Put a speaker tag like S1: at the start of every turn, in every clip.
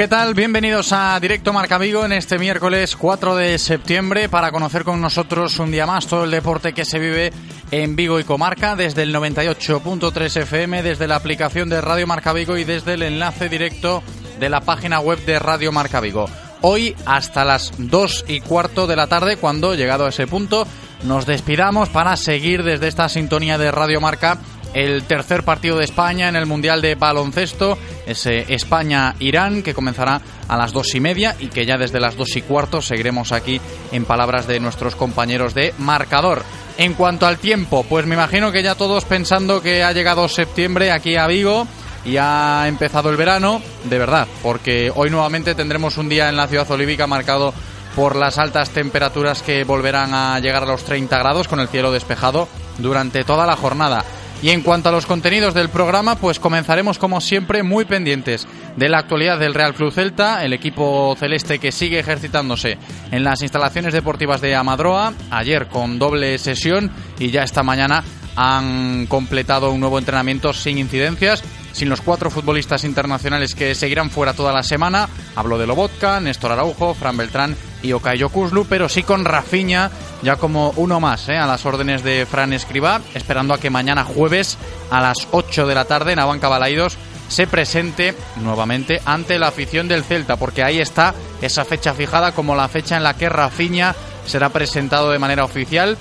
S1: ¿Qué tal? Bienvenidos a Directo Marca Vigo en este miércoles 4 de septiembre para conocer con nosotros un día más todo el deporte que se vive en Vigo y Comarca desde el 98.3 FM, desde la aplicación de Radio Marca Vigo y desde el enlace directo de la página web de Radio Marca Vigo. Hoy hasta las 2 y cuarto de la tarde, cuando llegado a ese punto, nos despidamos para seguir desde esta sintonía de Radio Marca el tercer partido de España en el Mundial de Baloncesto, ese España-Irán, que comenzará a las dos y media y que ya desde las dos y cuarto seguiremos aquí en palabras de nuestros compañeros de marcador. En cuanto al tiempo, pues me imagino que ya todos pensando que ha llegado septiembre aquí a Vigo y ha empezado el verano, de verdad, porque hoy nuevamente tendremos un día en la ciudad olívica marcado por las altas temperaturas que volverán a llegar a los 30 grados con el cielo despejado durante toda la jornada. Y en cuanto a los contenidos del programa, pues comenzaremos como siempre muy pendientes de la actualidad del Real Club Celta, el equipo celeste que sigue ejercitándose en las instalaciones deportivas de Amadroa, ayer con doble sesión y ya esta mañana han completado un nuevo entrenamiento sin incidencias, sin los cuatro futbolistas internacionales que seguirán fuera toda la semana. Hablo de Lobotka, Néstor Araujo, Fran Beltrán y Okayo Kuzlu, pero sí con Rafiña ya como uno más ¿eh? a las órdenes de Fran Escribá, esperando a que mañana jueves a las 8 de la tarde en Abanca Balaidos se presente nuevamente ante la afición del Celta, porque ahí está esa fecha fijada como la fecha en la que Rafiña será presentado de manera oficial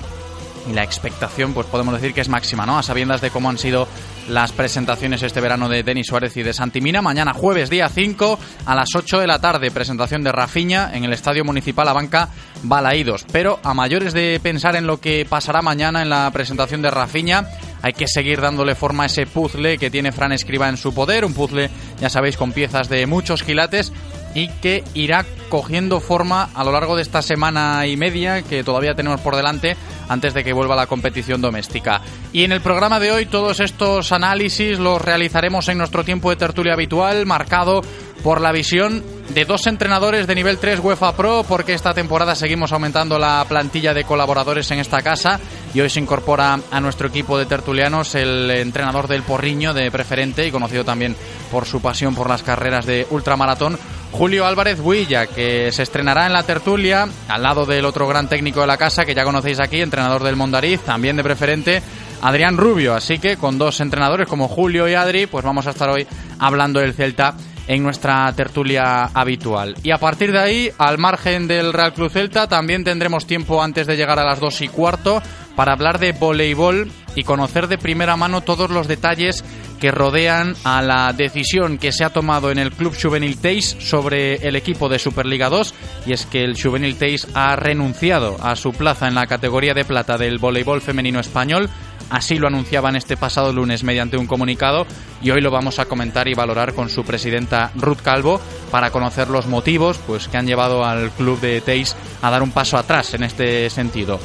S1: y la expectación, pues podemos decir que es máxima, ¿no? A sabiendas de cómo han sido las presentaciones este verano de Denis Suárez y de Santimina. Mañana jueves, día 5, a las 8 de la tarde, presentación de Rafiña en el Estadio Municipal Abanca Balaídos. Pero a mayores de pensar en lo que pasará mañana en la presentación de Rafiña, hay que seguir dándole forma a ese puzzle que tiene Fran Escriba en su poder, un puzzle, ya sabéis, con piezas de muchos quilates y que irá cogiendo forma a lo largo de esta semana y media que todavía tenemos por delante antes de que vuelva la competición doméstica. Y en el programa de hoy todos estos análisis los realizaremos en nuestro tiempo de tertulia habitual, marcado por la visión de dos entrenadores de nivel 3 UEFA Pro, porque esta temporada seguimos aumentando la plantilla de colaboradores en esta casa y hoy se incorpora a nuestro equipo de tertulianos el entrenador del Porriño de preferente y conocido también por su pasión por las carreras de ultramaratón, Julio Álvarez Huilla, que se estrenará en la tertulia al lado del otro gran técnico de la casa que ya conocéis aquí, entrenador del Mondariz, también de preferente, Adrián Rubio. Así que con dos entrenadores como Julio y Adri, pues vamos a estar hoy hablando del Celta en nuestra tertulia habitual. Y a partir de ahí, al margen del Real Club Celta, también tendremos tiempo antes de llegar a las dos y cuarto para hablar de voleibol y conocer de primera mano todos los detalles que rodean a la decisión que se ha tomado en el Club Juvenil Teis sobre el equipo de Superliga 2 y es que el Juvenil Teis ha renunciado a su plaza en la categoría de plata del voleibol femenino español Así lo anunciaban este pasado lunes mediante un comunicado y hoy lo vamos a comentar y valorar con su presidenta Ruth Calvo para conocer los motivos pues, que han llevado al club de Teis a dar un paso atrás en este sentido.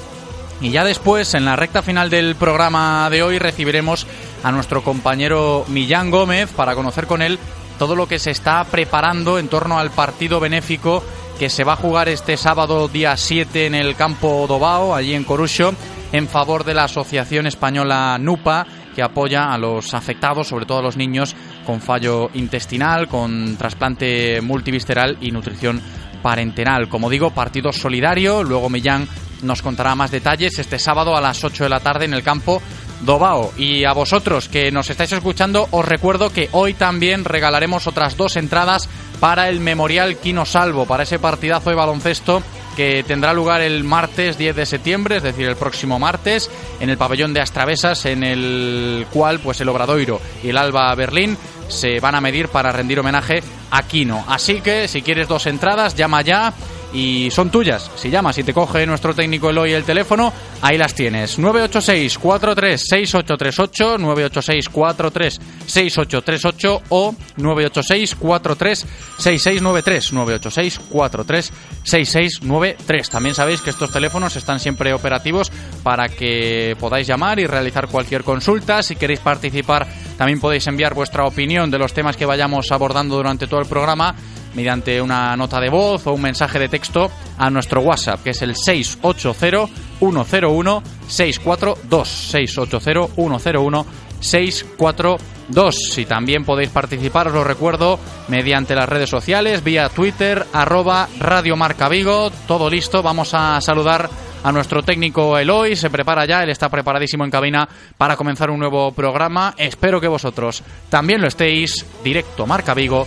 S1: Y ya después, en la recta final del programa de hoy, recibiremos a nuestro compañero Millán Gómez para conocer con él todo lo que se está preparando en torno al partido benéfico que se va a jugar este sábado día 7 en el campo Dobao, allí en Corucho, en favor de la Asociación Española NUPA, que apoya a los afectados, sobre todo a los niños con fallo intestinal, con trasplante multivisceral y nutrición parenteral. Como digo, partido solidario. Luego Millán nos contará más detalles este sábado a las 8 de la tarde en el campo Dobao. Y a vosotros que nos estáis escuchando, os recuerdo que hoy también regalaremos otras dos entradas para el Memorial Quino Salvo, para ese partidazo de baloncesto que tendrá lugar el martes 10 de septiembre, es decir, el próximo martes, en el pabellón de Astravesas, en el cual pues el Obradoiro y el Alba Berlín se van a medir para rendir homenaje a Quino. Así que si quieres dos entradas, llama ya y son tuyas. Si llamas y te coge nuestro técnico Eloy el teléfono, ahí las tienes. 986 436838 986 436838 o 986 436693 986 436693. También sabéis que estos teléfonos están siempre operativos para que podáis llamar y realizar cualquier consulta. Si queréis participar, también podéis enviar vuestra opinión de los temas que vayamos abordando durante todo el programa mediante una nota de voz o un mensaje de texto a nuestro WhatsApp, que es el 680-101-642. 680-101-642. Y también podéis participar, os lo recuerdo, mediante las redes sociales, vía Twitter, arroba Radio Marca Vigo. Todo listo, vamos a saludar a nuestro técnico Eloy, se prepara ya, él está preparadísimo en cabina para comenzar un nuevo programa. Espero que vosotros también lo estéis. Directo Marca Vigo,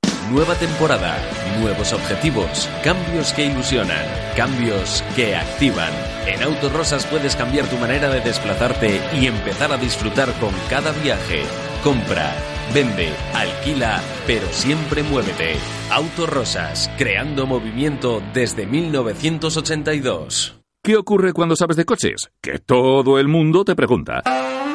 S2: Nueva temporada, nuevos objetivos, cambios que ilusionan, cambios que activan. En Autorosas puedes cambiar tu manera de desplazarte y empezar a disfrutar con cada viaje. Compra, vende, alquila, pero siempre muévete. Autorosas, creando movimiento desde 1982.
S3: ¿Qué ocurre cuando sabes de coches? Que todo el mundo te pregunta.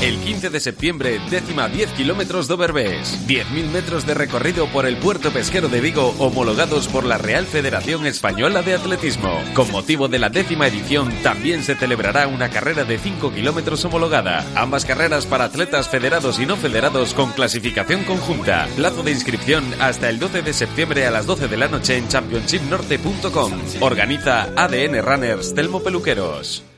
S2: El 15 de septiembre, décima 10 kilómetros de Oberbés. 10.000 metros de recorrido por el puerto pesquero de Vigo, homologados por la Real Federación Española de Atletismo. Con motivo de la décima edición, también se celebrará una carrera de 5 kilómetros homologada. Ambas carreras para atletas federados y no federados con clasificación conjunta. Plazo de inscripción hasta el 12 de septiembre a las 12 de la noche en championshipnorte.com. Organiza ADN Runners Telmo Peluqueros.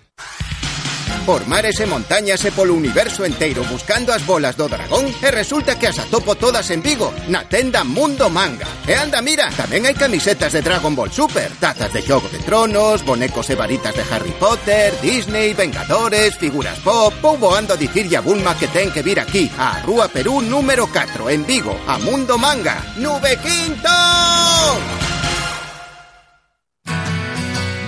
S4: Por mares e montañas e polo universo inteiro buscando as bolas do dragón e resulta que as atopo todas en Vigo, na tenda Mundo Manga. E anda, mira, tamén hai camisetas de Dragon Ball Super, tazas de Xogo de Tronos, bonecos e varitas de Harry Potter, Disney, Vengadores, figuras pop, ou voando a dicirlle a Bulma que ten que vir aquí, a Rúa Perú número 4, en Vigo, a Mundo Manga. ¡Nube Quinto!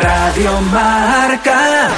S5: Radio Marca.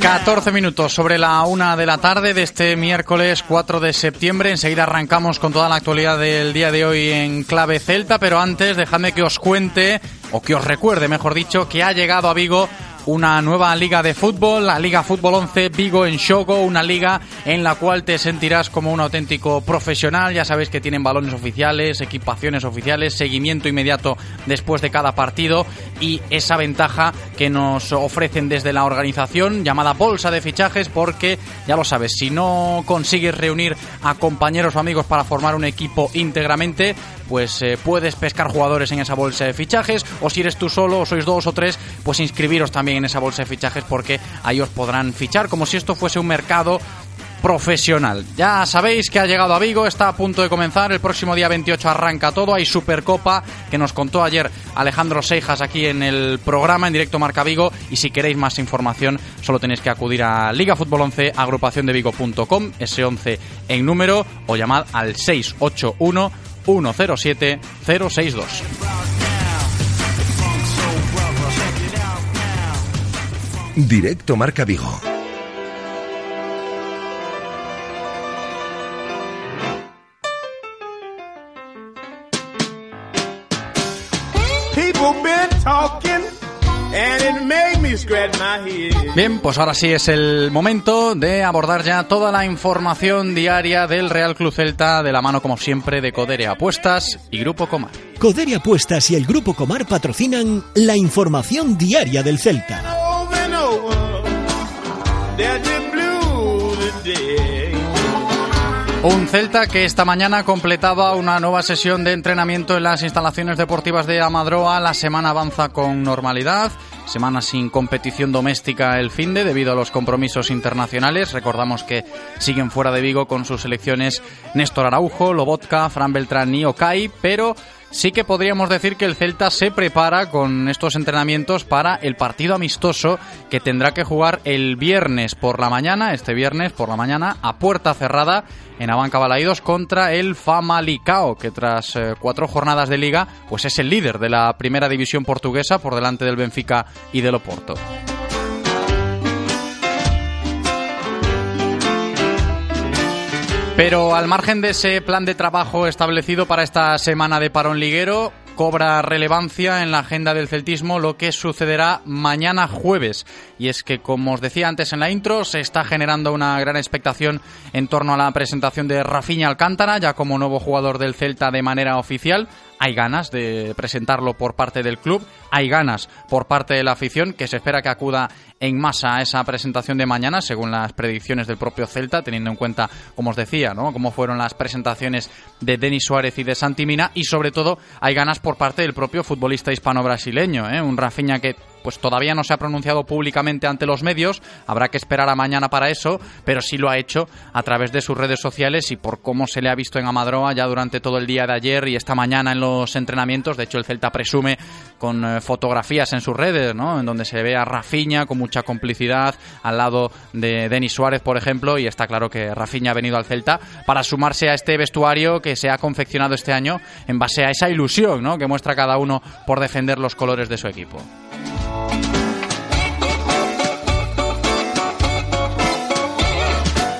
S1: 14 minutos sobre la una de la tarde de este miércoles 4 de septiembre. Enseguida arrancamos con toda la actualidad del día de hoy en clave celta, pero antes dejadme que os cuente, o que os recuerde, mejor dicho, que ha llegado a Vigo una nueva liga de fútbol, la Liga Fútbol 11 Vigo en Shogo, una liga en la cual te sentirás como un auténtico profesional. Ya sabéis que tienen balones oficiales, equipaciones oficiales, seguimiento inmediato después de cada partido y esa ventaja que nos ofrecen desde la organización llamada bolsa de fichajes porque ya lo sabes, si no consigues reunir a compañeros o amigos para formar un equipo íntegramente, pues eh, puedes pescar jugadores en esa bolsa de fichajes o si eres tú solo o sois dos o tres, pues inscribiros también en esa bolsa de fichajes porque ahí os podrán fichar como si esto fuese un mercado profesional. Ya sabéis que ha llegado a Vigo, está a punto de comenzar, el próximo día 28 arranca todo, hay Supercopa que nos contó ayer Alejandro Seijas aquí en el programa en directo Marca Vigo y si queréis más información solo tenéis que acudir a Liga Fútbol 11 agrupaciondevigo.com, ese 11 en número o llamad al 681 107 062.
S6: Directo Marca Vigo.
S1: Bien, pues ahora sí es el momento de abordar ya toda la información diaria del Real Club Celta de la mano, como siempre, de Codere Apuestas y Grupo Comar.
S7: Codere Apuestas y el Grupo Comar patrocinan la información diaria del Celta.
S1: Un Celta que esta mañana completaba una nueva sesión de entrenamiento en las instalaciones deportivas de Amadroa. La semana avanza con normalidad. Semana sin competición doméstica el fin de debido a los compromisos internacionales. Recordamos que siguen fuera de Vigo con sus selecciones Néstor Araujo, Lobotka, Fran Beltrán y Okai, pero sí que podríamos decir que el Celta se prepara con estos entrenamientos para el partido amistoso que tendrá que jugar el viernes por la mañana, este viernes por la mañana, a puerta cerrada en Abanca Balaídos contra el Famalicao, que tras eh, cuatro jornadas de liga, pues es el líder de la primera división portuguesa por delante del Benfica y del Oporto. Pero al margen de ese plan de trabajo establecido para esta semana de parón liguero, cobra relevancia en la agenda del celtismo lo que sucederá mañana jueves. Y es que, como os decía antes en la intro, se está generando una gran expectación en torno a la presentación de Rafinha Alcántara, ya como nuevo jugador del Celta de manera oficial. Hay ganas de presentarlo por parte del club, hay ganas por parte de la afición, que se espera que acuda en masa a esa presentación de mañana, según las predicciones del propio Celta, teniendo en cuenta, como os decía, ¿no? cómo fueron las presentaciones de Denis Suárez y de Santimina, y sobre todo hay ganas por parte del propio futbolista hispano-brasileño, ¿eh? un Rafinha que pues todavía no se ha pronunciado públicamente ante los medios, habrá que esperar a mañana para eso, pero sí lo ha hecho a través de sus redes sociales y por cómo se le ha visto en Amadroa ya durante todo el día de ayer y esta mañana en los entrenamientos. De hecho, el Celta presume con eh, fotografías en sus redes, ¿no? En donde se ve a Rafinha con mucha complicidad al lado de Denis Suárez, por ejemplo, y está claro que Rafinha ha venido al Celta para sumarse a este vestuario que se ha confeccionado este año en base a esa ilusión, ¿no? Que muestra cada uno por defender los colores de su equipo.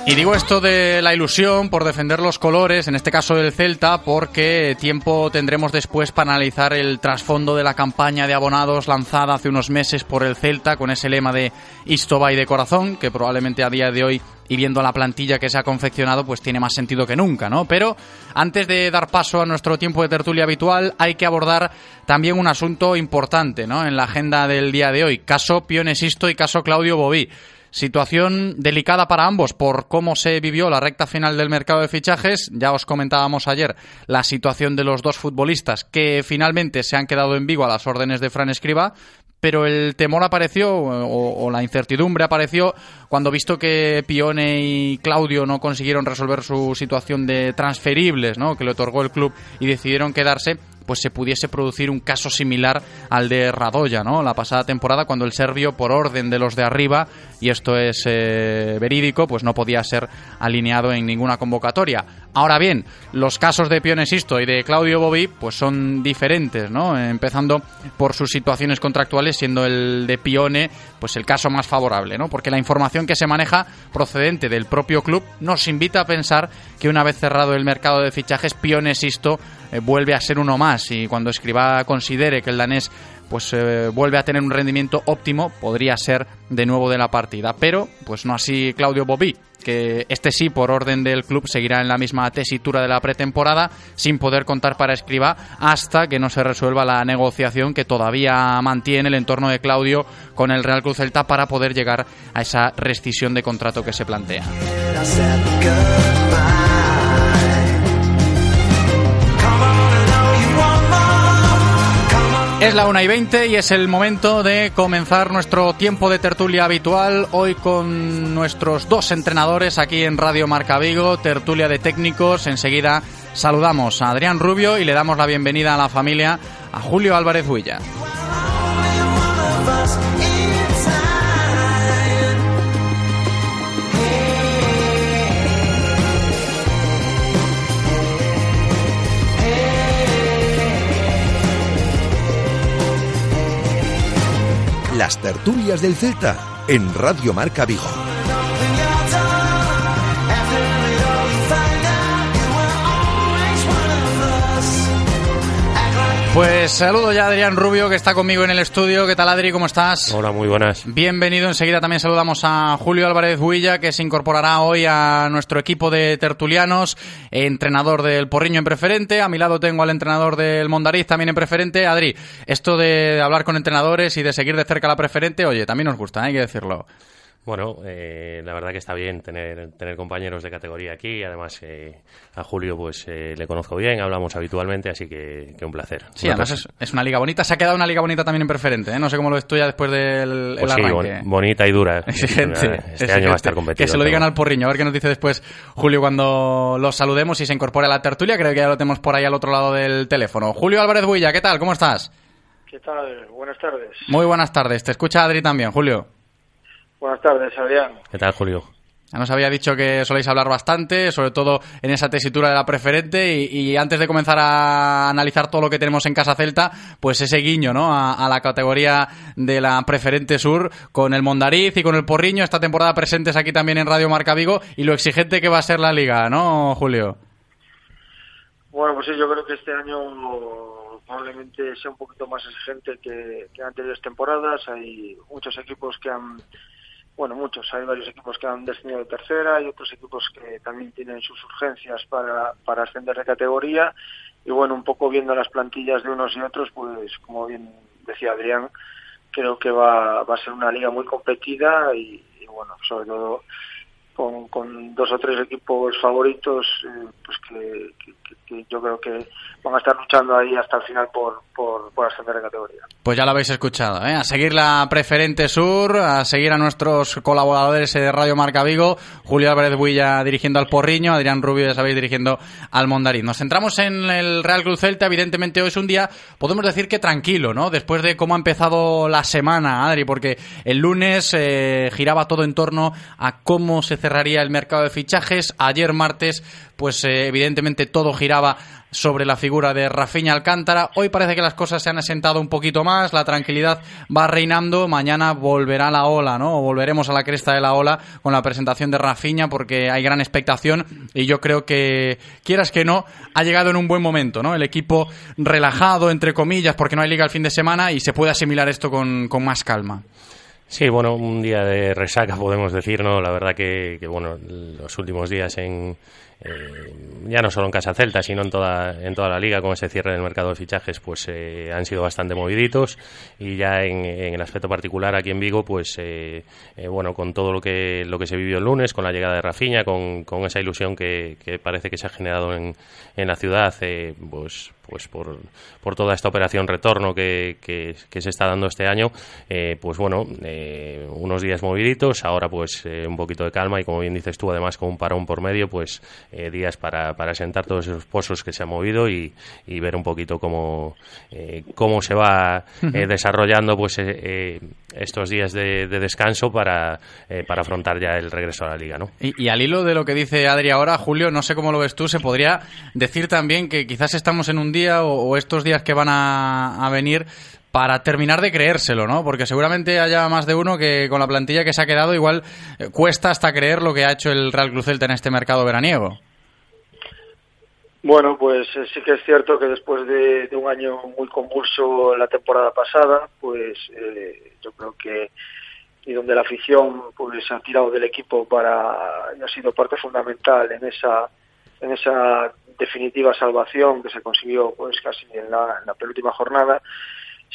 S1: Y digo esto de la ilusión por defender los colores, en este caso del Celta, porque tiempo tendremos después para analizar el trasfondo de la campaña de abonados lanzada hace unos meses por el Celta con ese lema de Istoba de corazón, que probablemente a día de hoy y viendo la plantilla que se ha confeccionado, pues tiene más sentido que nunca, ¿no? Pero antes de dar paso a nuestro tiempo de tertulia habitual, hay que abordar también un asunto importante, ¿no? En la agenda del día de hoy, caso Pionesisto y caso Claudio Bobí. Situación delicada para ambos por cómo se vivió la recta final del mercado de fichajes. Ya os comentábamos ayer la situación de los dos futbolistas que finalmente se han quedado en Vigo a las órdenes de Fran Escriba, pero el temor apareció o, la incertidumbre apareció cuando visto que Pione y Claudio no consiguieron resolver su situación de transferibles, ¿no? que le otorgó el club y decidieron quedarse pues se pudiese producir un caso similar al de Radoya, ¿no? La pasada temporada cuando el serbio por orden de los de arriba y esto es eh, verídico, pues no podía ser alineado en ninguna convocatoria. Ahora bien, los casos de Pionesisto y de Claudio Bobí pues son diferentes, ¿no? Empezando por sus situaciones contractuales, siendo el de Pione pues el caso más favorable, ¿no? Porque la información que se maneja procedente del propio club nos invita a pensar que una vez cerrado el mercado de fichajes, Pionesisto eh, vuelve a ser uno más y cuando Escriba considere que el danés pues eh, vuelve a tener un rendimiento óptimo, podría ser de nuevo de la partida. Pero, pues no así Claudio Bobí, que este sí, por orden del club, seguirá en la misma tesitura de la pretemporada, sin poder contar para Escriba hasta que no se resuelva la negociación que todavía mantiene el entorno de Claudio con el Real Cruz Celta para poder llegar a esa rescisión de contrato que se plantea. Es la 1 y 20 y es el momento de comenzar nuestro tiempo de tertulia habitual. Hoy con nuestros dos entrenadores aquí en Radio Marca Vigo, tertulia de técnicos. Enseguida saludamos a Adrián Rubio y le damos la bienvenida a la familia a Julio Álvarez Huilla.
S8: Las tertulias del Celta en Radio Marca Vigo.
S1: Pues saludo ya a Adrián Rubio, que está conmigo en el estudio. ¿Qué tal, Adri? ¿Cómo estás?
S9: Hola, muy buenas.
S1: Bienvenido. Enseguida también saludamos a Julio Álvarez Huilla, que se incorporará hoy a nuestro equipo de tertulianos, entrenador del Porriño en preferente. A mi lado tengo al entrenador del Mondariz también en preferente. Adri, esto de hablar con entrenadores y de seguir de cerca la preferente, oye, también nos gusta, ¿eh? hay que decirlo.
S9: Bueno, eh, la verdad que está bien tener, tener compañeros de categoría aquí. Además, eh, a Julio pues eh, le conozco bien, hablamos habitualmente, así que, un placer.
S1: Sí, además es, una liga bonita. Se ha quedado una liga bonita también en preferente. ¿eh? No sé cómo lo estoy ya después del
S9: pues sí, bonita y dura. Exigente. Este año va a estar competido.
S1: Que se lo digan al porriño, a ver qué nos dice después Julio cuando los saludemos y se incorpore a la tertulia. Creo que ya lo tenemos por ahí al otro lado del teléfono. Julio Álvarez Builla, ¿qué tal? ¿Cómo estás?
S10: ¿Qué tal? Buenas tardes.
S1: Muy buenas tardes. Te escucha Adri también, Julio.
S10: Buenas tardes, Adrián.
S9: ¿Qué tal, Julio?
S1: Ya nos había dicho que soléis hablar bastante, sobre todo en esa tesitura de la preferente, y, antes de comenzar a analizar todo lo que tenemos en Casa Celta, pues ese guiño ¿no? a, la categoría de la preferente sur con el Mondariz y con el Porriño, esta temporada presentes aquí también en Radio Marca Vigo, y lo exigente que va a ser la liga, ¿no, Julio?
S10: Bueno, pues sí, yo creo que este año probablemente sea un poquito más exigente que, que anteriores temporadas. Hay muchos equipos que han bueno, muchos. Hay varios equipos que han descendido de tercera y otros equipos que también tienen sus urgencias para, para ascender de categoría. Y bueno, un poco viendo las plantillas de unos y otros, pues como bien decía Adrián, creo que va, va a ser una liga muy competida y, y bueno, sobre todo con, dos o tres equipos favoritos, eh, pues que, yo creo que van a estar luchando ahí hasta el final por, por, por ascender de categoría.
S1: Pues ya lo habéis escuchado, ¿eh? a seguir la preferente sur, a seguir a nuestros colaboradores de Radio Marca Vigo, Julio Álvarez Builla dirigiendo al Porriño, Adrián Rubio, ya sabéis, dirigiendo al Mondariz. Nos centramos en el Real Cruz Celta, evidentemente hoy es un día, podemos decir que tranquilo, ¿no? Después de cómo ha empezado la semana, Adri, porque el lunes eh, giraba todo en torno a cómo se cerraría el mercado de fichajes. Ayer martes, pues eh, evidentemente todo giraba sobre la figura de Rafinha Alcántara. Hoy parece que las cosas se han asentado un poquito más, la tranquilidad va reinando. Mañana volverá la ola, ¿no? O volveremos a la cresta de la ola con la presentación de Rafinha porque hay gran expectación y yo creo que, quieras que no, ha llegado en un buen momento, ¿no? El equipo relajado, entre comillas, porque no hay liga el fin de semana y se puede asimilar esto con, con más calma.
S9: Sí, bueno, un día de resaca podemos decir, ¿no? La verdad que, que bueno, los últimos días en, ya no solo en Casa Celta, sino en toda, en toda la liga, con ese cierre del mercado de fichajes, pues han sido bastante moviditos y ya en, el aspecto particular aquí en Vigo, pues bueno, con todo lo que, lo que se vivió el lunes, con la llegada de Rafiña, con, con esa ilusión que, que, parece que se ha generado en, en la ciudad, pues pues por, por toda esta operación retorno que, que, se está dando este año, eh, pues bueno, eh, unos días moviditos, ahora pues eh, un poquito de calma y como bien dices tú, además con un parón por medio, pues días para, para sentar todos esos pozos que se han movido y, y ver un poquito cómo, cómo se va desarrollando pues estos días de, descanso para, para afrontar ya el regreso a la liga, ¿no?
S1: Y, al hilo de lo que dice Adri ahora, Julio, no sé cómo lo ves tú, se podría decir también que quizás estamos en un o, estos días que van a, venir para terminar de creérselo, ¿no? Porque seguramente haya más de uno que con la plantilla que se ha quedado igual eh, cuesta hasta creer lo que ha hecho el Real Cruz en este mercado veraniego.
S10: Bueno, pues eh, sí que es cierto que después de, un año muy convulso la temporada pasada, pues eh, yo creo que y donde la afición pues ha tirado del equipo para y ha sido parte fundamental en esa en esa definitiva salvación que se consiguió pues casi en la, penúltima jornada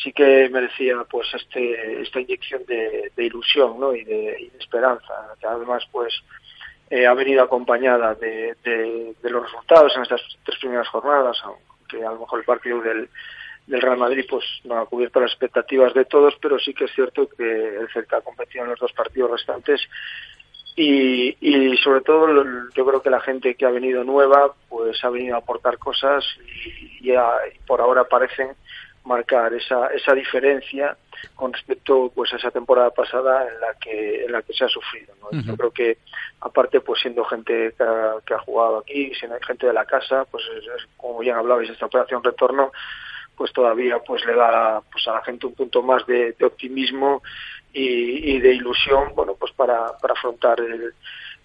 S10: sí que merecía pues este esta inyección de, ilusión ¿no? y, de, esperanza que además pues eh, ha venido acompañada de, los resultados en estas tres primeras jornadas aunque a lo mejor el partido del, Real Madrid pues no ha cubierto las expectativas de todos pero sí que es cierto que el Celta ha competido en los dos partidos restantes y, y sobre todo yo creo que la gente que ha venido nueva pues ha venido a aportar cosas y, por ahora parecen marcar esa, esa diferencia con respecto pues a esa temporada pasada en la que en la que se ha sufrido yo creo que aparte pues siendo gente que ha, jugado aquí siendo gente de la casa pues como bien hablabais esta operación retorno pues todavía pues le da pues a la gente un punto más de optimismo y, de ilusión, bueno, pues para, para afrontar el,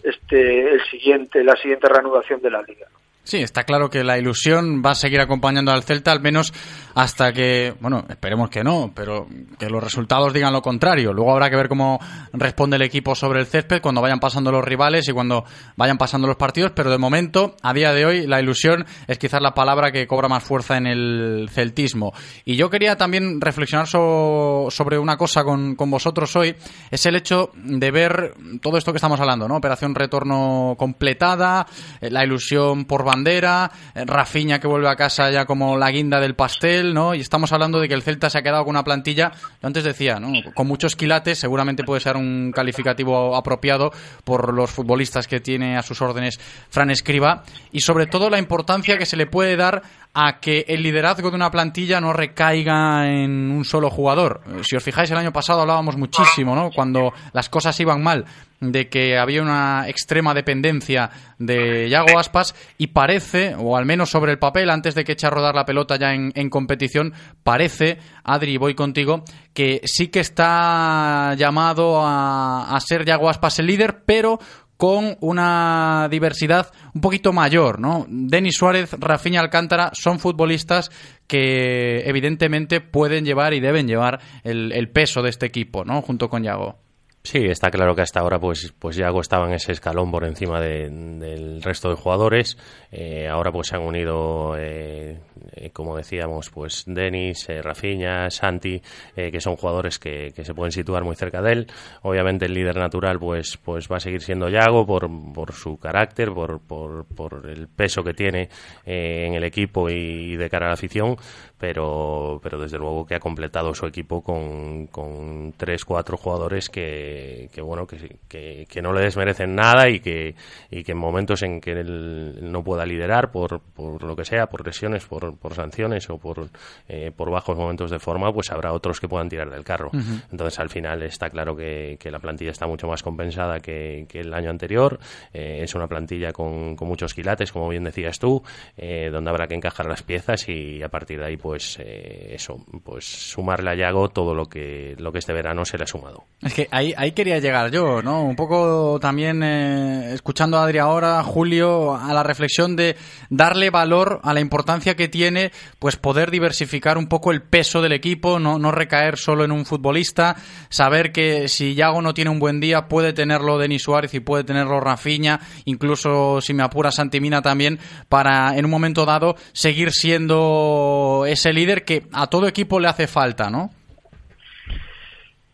S10: este, el siguiente, la siguiente reanudación de la liga.
S1: Sí, está claro que la ilusión va a seguir acompañando al Celta, al menos hasta que, bueno, esperemos que no, pero que los resultados digan lo contrario. Luego habrá que ver cómo responde el equipo sobre el césped cuando vayan pasando los rivales y cuando vayan pasando los partidos, pero de momento, a día de hoy, la ilusión es quizás la palabra que cobra más fuerza en el celtismo. Y yo quería también reflexionar sobre una cosa con, con vosotros hoy, es el hecho de ver todo esto que estamos hablando, ¿no? Operación retorno completada, eh, la ilusión por bandera, eh, Rafiña que vuelve a casa ya como la guinda del pastel, ¿no? Y estamos hablando de que el Celta se ha quedado con una plantilla, yo antes decía, ¿no? Con muchos quilates, seguramente puede ser un calificativo apropiado por los futbolistas que tiene a sus órdenes Fran Escriba y sobre todo la importancia que se le puede dar a que el liderazgo de una plantilla no recaiga en un solo jugador. Si os fijáis, el año pasado hablábamos muchísimo, ¿no? Cuando las cosas iban mal, de que había una extrema dependencia de Yago Aspas y parece, o al menos sobre el papel, antes de que eche a rodar la pelota ya en, competición, parece, Adri, voy contigo, que sí que está llamado a, a ser Yago Aspas el líder, pero con una diversidad un poquito mayor, ¿no? Denis Suárez, Rafinha Alcántara son futbolistas que evidentemente pueden llevar y deben llevar el, el peso de este equipo, ¿no? Junto con Yago.
S9: Sí, está claro que hasta ahora pues pues Yago estaba en ese escalón por encima del resto de jugadores. Eh, ahora pues se han unido, eh, eh, como decíamos, pues Denis, Rafinha, Santi, que son jugadores que, que, se pueden situar muy cerca de él. Obviamente el líder natural pues pues va a seguir siendo Yago por, por su carácter, por, por, por el peso que tiene en el equipo y de cara a la afición, pero pero desde luego que ha completado su equipo con, con tres, cuatro jugadores que que, bueno que, que, no le desmerecen nada y que, y que en momentos en que él no pueda liderar por, por lo que sea, por lesiones, por, por sanciones o por, eh, por bajos momentos de forma, pues habrá otros que puedan tirar del carro. Entonces al final está claro que, la plantilla está mucho más compensada que, el año anterior. Eh, es una plantilla con, con, muchos quilates, como bien decías tú, eh, donde habrá que encajar las piezas y a partir de ahí pues eso, pues sumarle a Yago todo lo que, lo que este verano se le ha sumado.
S1: Es que hay ahí quería llegar yo, ¿no? Un poco también eh, escuchando a Adri ahora, Julio, a la reflexión de darle valor a la importancia que tiene, pues poder diversificar un poco el peso del equipo, no, no recaer solo en un futbolista, saber que si Yago no tiene un buen día puede tenerlo Denis Suárez y puede tenerlo Rafinha, incluso si me apura Santimina también, para en un momento dado seguir siendo líder que a todo equipo le hace falta, ¿no?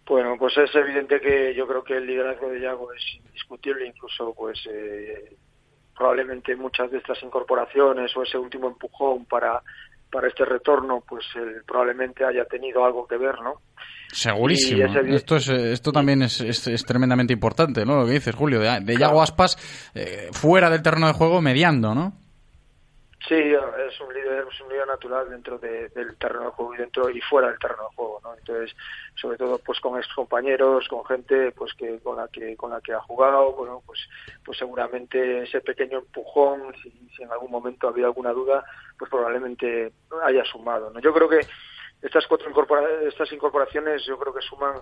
S10: Bueno, pues es evidente que yo creo que el liderazgo de Yago es indiscutible, incluso pues eh, probablemente muchas de estas incorporaciones o ese último empujón para para este retorno, pues él probablemente haya tenido algo que ver, ¿no?
S1: Segurísimo. Esto es esto también es, es, tremendamente importante, ¿no? Lo que dices, Julio, de, de Yago Aspas eh, fuera del terreno de juego mediando, ¿no?
S10: Sí, es un líder, es un líder natural dentro del terreno de juego y dentro y fuera del terreno de juego, ¿no? Entonces, sobre todo, pues con ex compañeros, con gente, pues que con la que con la que ha jugado, bueno, pues, pues seguramente ese pequeño empujón, si, si en algún momento había alguna duda, pues probablemente haya sumado, ¿no? Yo creo que estas cuatro estas incorporaciones, yo creo que suman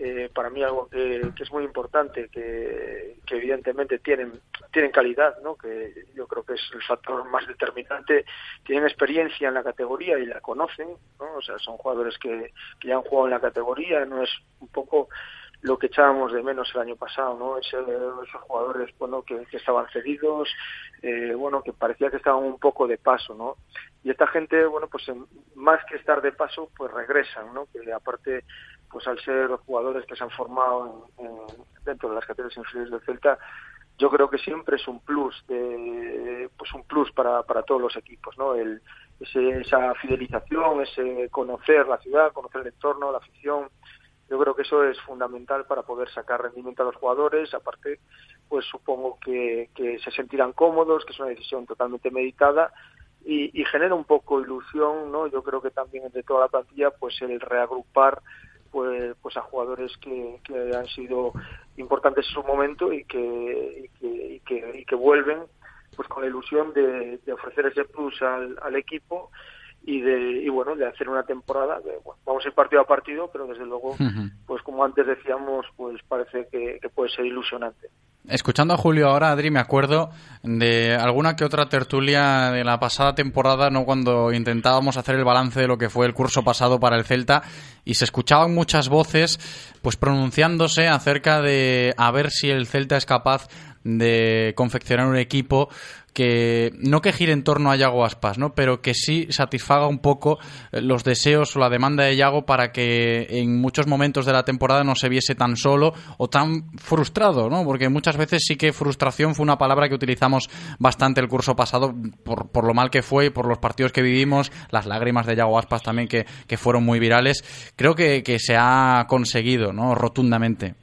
S10: eh, para mí algo que, es muy importante, que, evidentemente tienen, tienen calidad, ¿no? que yo creo que es el factor más determinante, tienen experiencia en la categoría y la conocen, ¿no? o sea, son jugadores que, que ya han jugado en la categoría, no es un poco lo que echábamos de menos el año pasado, ¿no? esos jugadores, bueno, que, estaban cedidos, eh, bueno, que parecía que estaban un poco de paso, ¿no? Y esta gente, bueno, pues más que estar de paso, pues regresan, ¿no? Que aparte pues al ser jugadores que se han formado dentro de las categorías inferiores del Celta, yo creo que siempre es un plus, de, pues un plus para, para todos los equipos, ¿no? El, esa fidelización, ese conocer la ciudad, conocer el entorno, la afición, yo creo que eso es fundamental para poder sacar rendimiento a los jugadores. Aparte, pues supongo que, que se sentirán cómodos, que es una decisión totalmente meditada y, y genera un poco ilusión, ¿no? Yo creo que también entre toda la plantilla, pues el reagrupar pues, pues a jugadores que, que han sido importantes en su momento y que, y que, y que, vuelven pues con la ilusión de, de ofrecer ese plus al, al equipo y de y bueno de hacer una temporada vamos a ir partido a partido pero desde luego pues como antes decíamos pues parece que, puede ser ilusionante
S1: Escuchando a Julio ahora, Adri, me acuerdo de alguna que otra tertulia de la pasada temporada, ¿no? Cuando intentábamos hacer el balance de lo que fue el curso pasado para el Celta y se escuchaban muchas voces, pues pronunciándose acerca de a ver si el Celta es capaz de confeccionar un equipo que no que gire en torno a Yago Aspas, ¿no? pero que sí satisfaga un poco eh, los deseos o la demanda de Yago para que en muchos momentos de la temporada no se viese tan solo o tan frustrado, ¿no? porque muchas veces sí que frustración fue una palabra que utilizamos bastante el curso pasado por, por lo mal que fue y por los partidos que vivimos, las lágrimas de Yago Aspas también que, que fueron muy virales. Creo que, que se ha conseguido ¿no? rotundamente.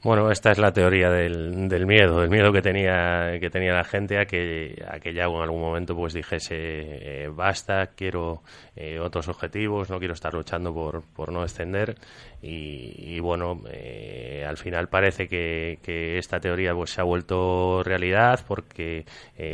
S9: Bueno, esta es la teoría del, del, miedo, del miedo que tenía, que tenía la gente a que, a que ya en algún momento pues dijese eh, basta, quiero eh, otros objetivos, no quiero estar luchando por, por no extender y, bueno, eh, al final parece que, que, esta teoría pues se ha vuelto realidad porque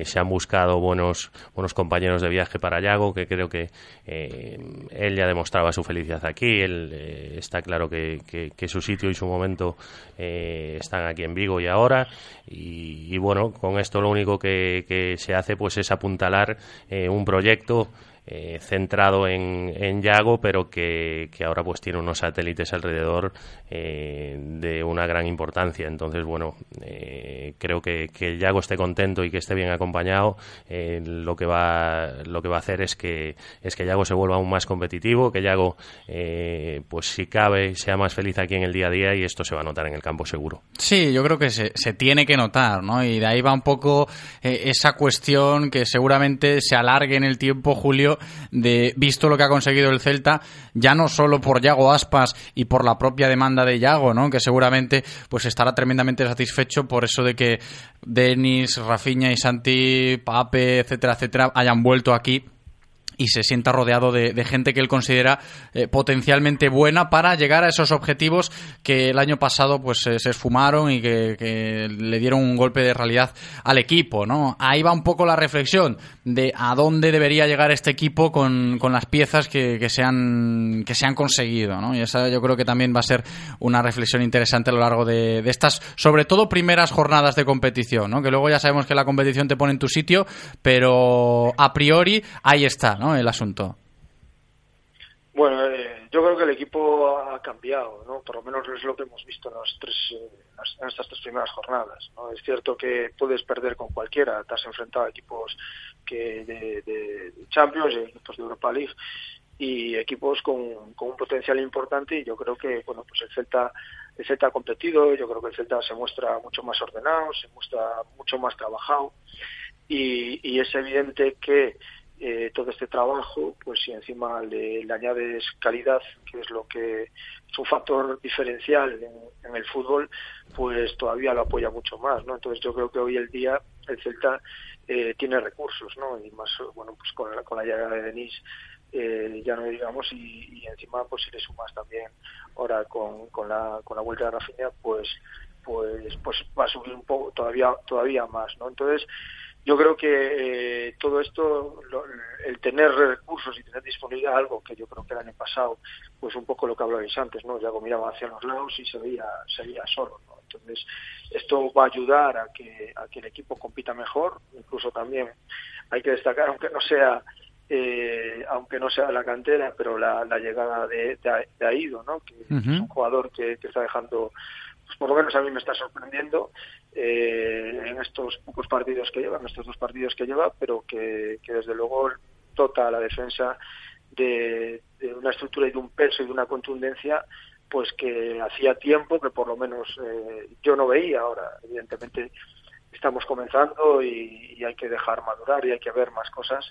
S9: se han buscado buenos, buenos compañeros de viaje para Yago, que creo que él ya demostraba su felicidad aquí, él está claro que, su sitio y su momento están aquí en Vigo y ahora. Y, bueno, con esto lo único que, que, se hace pues es apuntalar un proyecto eh, centrado en, en, Yago, pero que, que, ahora pues tiene unos satélites alrededor eh, de una gran importancia. Entonces, bueno, eh, creo que, que Yago esté contento y que esté bien acompañado, lo que va lo que va a hacer es que es que Yago se vuelva aún más competitivo, que Yago, pues si cabe, sea más feliz aquí en el día a día y esto se va a notar en el campo seguro.
S1: Sí, yo creo que se, se tiene que notar, ¿no? Y de ahí va un poco esa cuestión que seguramente se alargue en el tiempo, Julio de visto lo que ha conseguido el Celta, ya no solo por Yago Aspas y por la propia demanda de Yago, ¿no? que seguramente pues estará tremendamente satisfecho por eso de que Denis, Rafinha y Santi, Pape, etcétera, etcétera, hayan vuelto aquí y se sienta rodeado de, gente que él considera eh, potencialmente buena para llegar a esos objetivos que el año pasado pues se esfumaron y que, le dieron un golpe de realidad al equipo, ¿no? Ahí va un poco la reflexión de a dónde debería llegar este equipo con, las piezas que, que, se han, que se han conseguido, ¿no? Y esa yo creo que también va a ser una reflexión interesante a lo largo de, de estas, sobre todo primeras jornadas de competición, ¿no? Que luego ya sabemos que la competición te pone en tu sitio, pero a priori ahí está. El asunto.
S10: Bueno, eh, yo creo que el equipo ha cambiado, ¿no? Por lo menos es lo que hemos visto en, los tres, eh, en estas tres primeras jornadas. ¿no? Es cierto que puedes perder con cualquiera, te has enfrentado a equipos que de, de Champions, equipos de Europa League y equipos con, con, un potencial importante y yo creo que bueno pues el Celta el Celta ha competido, yo creo que el Celta se muestra mucho más ordenado, se muestra mucho más trabajado y, y es evidente que eh, todo este trabajo, pues si encima le, añades calidad, que es lo que es un factor diferencial en, el fútbol, pues todavía lo apoya mucho más, ¿no? Entonces yo creo que hoy el día el Celta eh, tiene recursos, ¿no? Y más, bueno, pues con la, con la llegada de Denis, eh, ya no digamos, y, y, encima pues si le sumas también ahora con, con, la, con la vuelta de Rafinha, pues pues pues va a subir un poco todavía todavía más, ¿no? Entonces yo creo que eh, todo esto, el tener recursos y tener disponibilidad, algo que yo creo que el año pasado, pues un poco lo que hablabais antes, ¿no? Ya miraba hacia los lados y se veía, se veía solo, ¿no? Entonces, esto va a ayudar a que, a que el equipo compita mejor, incluso también hay que destacar, aunque no sea eh, aunque no sea la cantera, pero la, llegada de, de, Aido, ¿no? que es un jugador que, que está dejando pues por lo menos a mí me está sorprendiendo eh, en estos pocos partidos que lleva, en estos dos partidos que lleva, pero que, desde luego dota a la defensa de, una estructura y de un peso y de una contundencia pues que hacía tiempo que por lo menos eh, yo no veía ahora. Evidentemente estamos comenzando y, hay que dejar madurar y hay que ver más cosas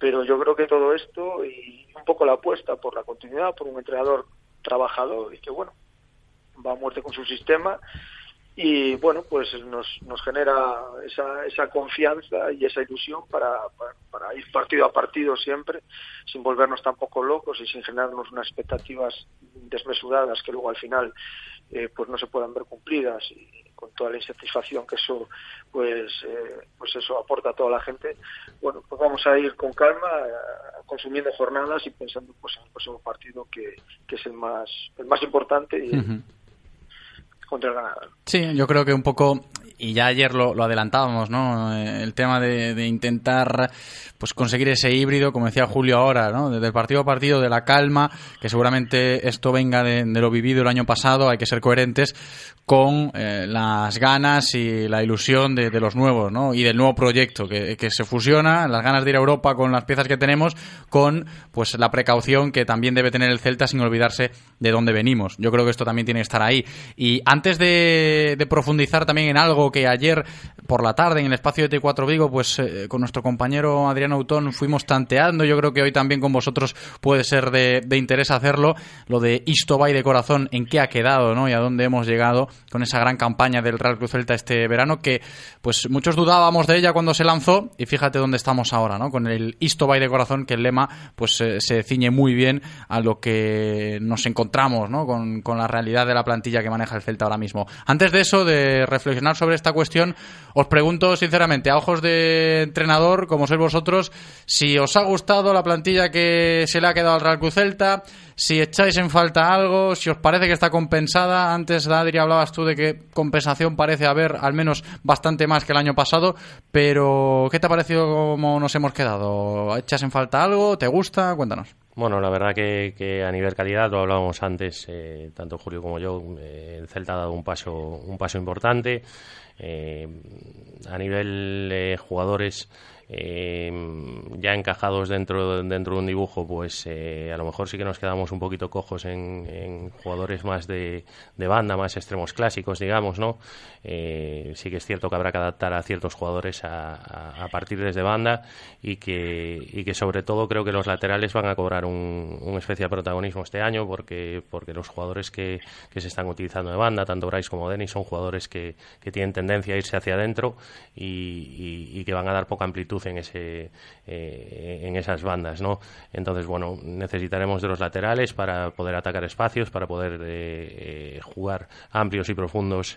S10: pero yo creo que todo esto y un poco la apuesta por la continuidad por un entrenador trabajador y que bueno va a muerte con su sistema y bueno, pues nos, nos genera esa, esa confianza y esa ilusión para, para, ir partido a partido siempre, sin volvernos tampoco locos y sin generarnos unas expectativas desmesuradas que luego al final eh, pues no se puedan ver cumplidas. Y con toda la insatisfacción que eso pues eh, pues eso aporta a toda la gente bueno pues vamos a ir con calma eh, consumiendo jornadas y pensando pues en el próximo partido que, que es el más el más importante y,
S1: Sí, yo creo que un poco y ya ayer lo, adelantábamos, ¿no? Eh, el tema de, intentar pues conseguir ese híbrido, como decía Julio ahora, ¿no? Desde partido a partido, de la calma, que seguramente esto venga de, lo vivido el año pasado, hay que ser coherentes con eh, las ganas y la ilusión de, los nuevos, ¿no? Y del nuevo proyecto que, se fusiona, las ganas de ir a Europa con las piezas que tenemos, con pues la precaución que también debe tener el Celta sin olvidarse de dónde venimos. Yo creo que esto también tiene que estar ahí. Y antes de profundizar también en algo que ayer por la tarde en el espacio de T4 Vigo, pues eh, con nuestro compañero Adriano Autón fuimos tanteando. Yo creo que hoy también con vosotros puede ser de, interés hacerlo. Lo de Istobay de corazón, en qué ha quedado ¿no? y a dónde hemos llegado con esa gran campaña del Real Cruz Celta este verano, que pues muchos dudábamos de ella cuando se lanzó y fíjate dónde estamos ahora, ¿no? con el Istobay de corazón, que el lema pues eh, se ciñe muy bien a lo que nos encontramos ¿no? con, con la realidad de la plantilla que maneja el Celta ahora mismo. Antes de eso, de reflexionar sobre esta cuestión, os pregunto sinceramente, a ojos de entrenador, como sois vosotros, si os ha gustado la plantilla que se le ha quedado al Real Cruz Celta, si echáis en falta algo, si os parece que está compensada. Antes, Adri, hablabas tú de que compensación parece haber al menos bastante más que el año pasado, pero ¿qué te ha parecido cómo nos hemos quedado? ¿Echas en falta algo? ¿Te gusta? Cuéntanos.
S9: Bueno, la verdad que, a nivel calidad, lo hablábamos antes, eh, tanto Julio como yo, eh, el Celta ha dado un paso, un paso importante. Eh, a nivel jugadores eh, ya encajados dentro, dentro de un dibujo, pues eh, a lo mejor sí que nos quedamos un poquito cojos en, jugadores más de, banda, más extremos clásicos, digamos, ¿no? Eh, sí que es cierto que habrá que adaptar a ciertos jugadores a, partir desde banda y que, y que sobre todo creo que los laterales van a cobrar un, especial protagonismo este año porque, porque los jugadores que, se están utilizando de banda, tanto Bryce como Denis, son jugadores que, tienen tendencia a irse hacia adentro y, y que van a dar poca amplitud en ese en esas bandas, ¿no? Entonces, bueno, necesitaremos de los laterales para poder atacar espacios, para poder jugar amplios y profundos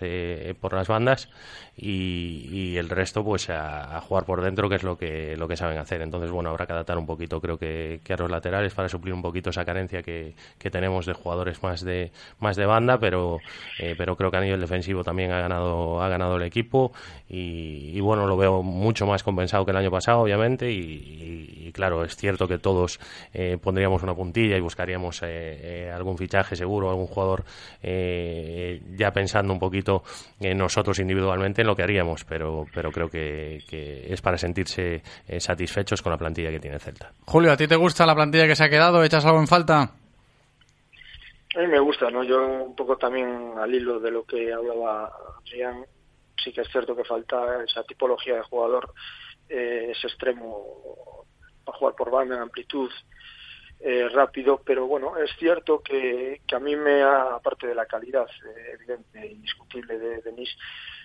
S9: por las bandas y, el resto, pues a, jugar por dentro, que es lo que lo que saben hacer. Entonces, bueno, habrá que adaptar un poquito, creo que, a los laterales para suplir un poquito esa carencia que, que tenemos de jugadores más de más de banda, pero pero creo que a nivel defensivo también ha ganado ha ganado el equipo y, bueno, lo veo mucho más compensado que el año pasado, obviamente, y, claro, es cierto que todos eh, pondríamos una puntilla y buscaríamos eh, eh, algún fichaje seguro, algún jugador ya pensando un poquito en nosotros individualmente en lo que haríamos, pero, pero creo que, es para sentirse satisfechos con la plantilla que tiene Celta.
S1: Julio, ¿a ti te gusta la plantilla que se ha quedado? ¿Echas algo en falta?
S10: A mí me gusta, ¿no? Yo un poco también al hilo de lo que hablaba Adrián, sí que es cierto que falta esa tipología de jugador, eh, ese extremo para jugar por banda en amplitud eh, rápido, pero bueno, es cierto que, que, a mí me ha, aparte de la calidad eh, evidente e indiscutible de Denis,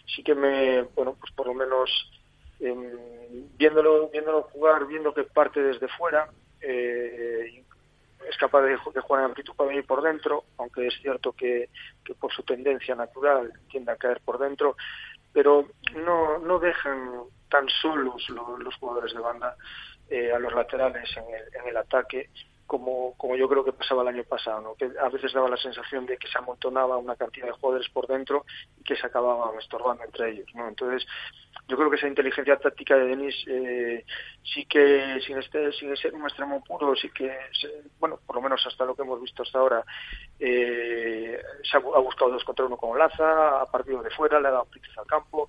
S10: sí que me, bueno, pues por lo menos em, viéndolo, viéndolo jugar, viendo que parte desde fuera, es capaz de, jugar en amplitud para venir por dentro, aunque es cierto que, que, por su tendencia natural tiende a caer por dentro, pero no, no dejan tan solos los, jugadores de banda eh, a los laterales en el, en el ataque como, como yo creo que pasaba el año pasado, ¿no? que a veces daba la sensación de que se amontonaba una cantidad de jugadores por dentro y que se acababan estorbando entre ellos. ¿no? Entonces, yo creo que esa inteligencia táctica de Denis eh, sí que, sin, este, sin ser un extremo puro, sí que, bueno, por lo menos hasta lo que hemos visto hasta ahora, eh, se ha, buscado dos contra uno con Laza, ha partido de fuera, le ha dado amplitud al campo.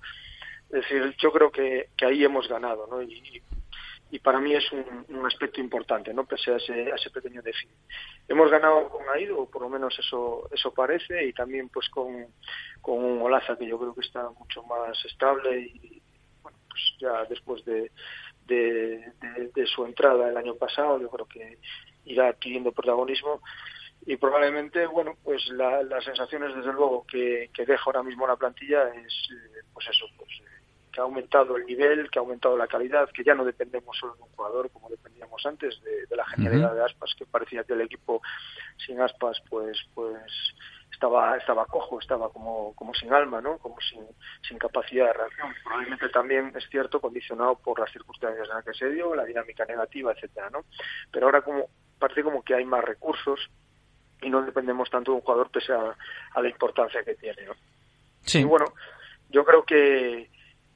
S10: Es decir, yo creo que, que ahí hemos ganado, ¿no? Y, para mí es un, aspecto importante, ¿no? Pese a ese, a ese pequeño déficit. Hemos ganado con Aido, por lo menos eso eso parece, y también pues con, con un Olaza que yo creo que está mucho más estable y bueno, pues ya después de, de, su entrada el año pasado, yo creo que irá adquiriendo protagonismo y probablemente, bueno, pues las sensaciones desde luego que, deja ahora mismo la plantilla es, eh, pues eso, pues que ha aumentado el nivel, que ha aumentado la calidad, que ya no dependemos solo de un jugador como dependíamos antes, de, la genialidad de Aspas, que parecía que el equipo sin Aspas pues pues estaba estaba cojo, estaba como, como sin alma, ¿no? como sin, sin capacidad de reacción. Probablemente también es cierto condicionado por las circunstancias en las que se dio, la dinámica negativa, etcétera, ¿no? Pero ahora como parece como que hay más recursos y no dependemos tanto de un jugador pese a, la importancia que tiene, ¿no?
S1: Sí.
S10: Y bueno, yo creo que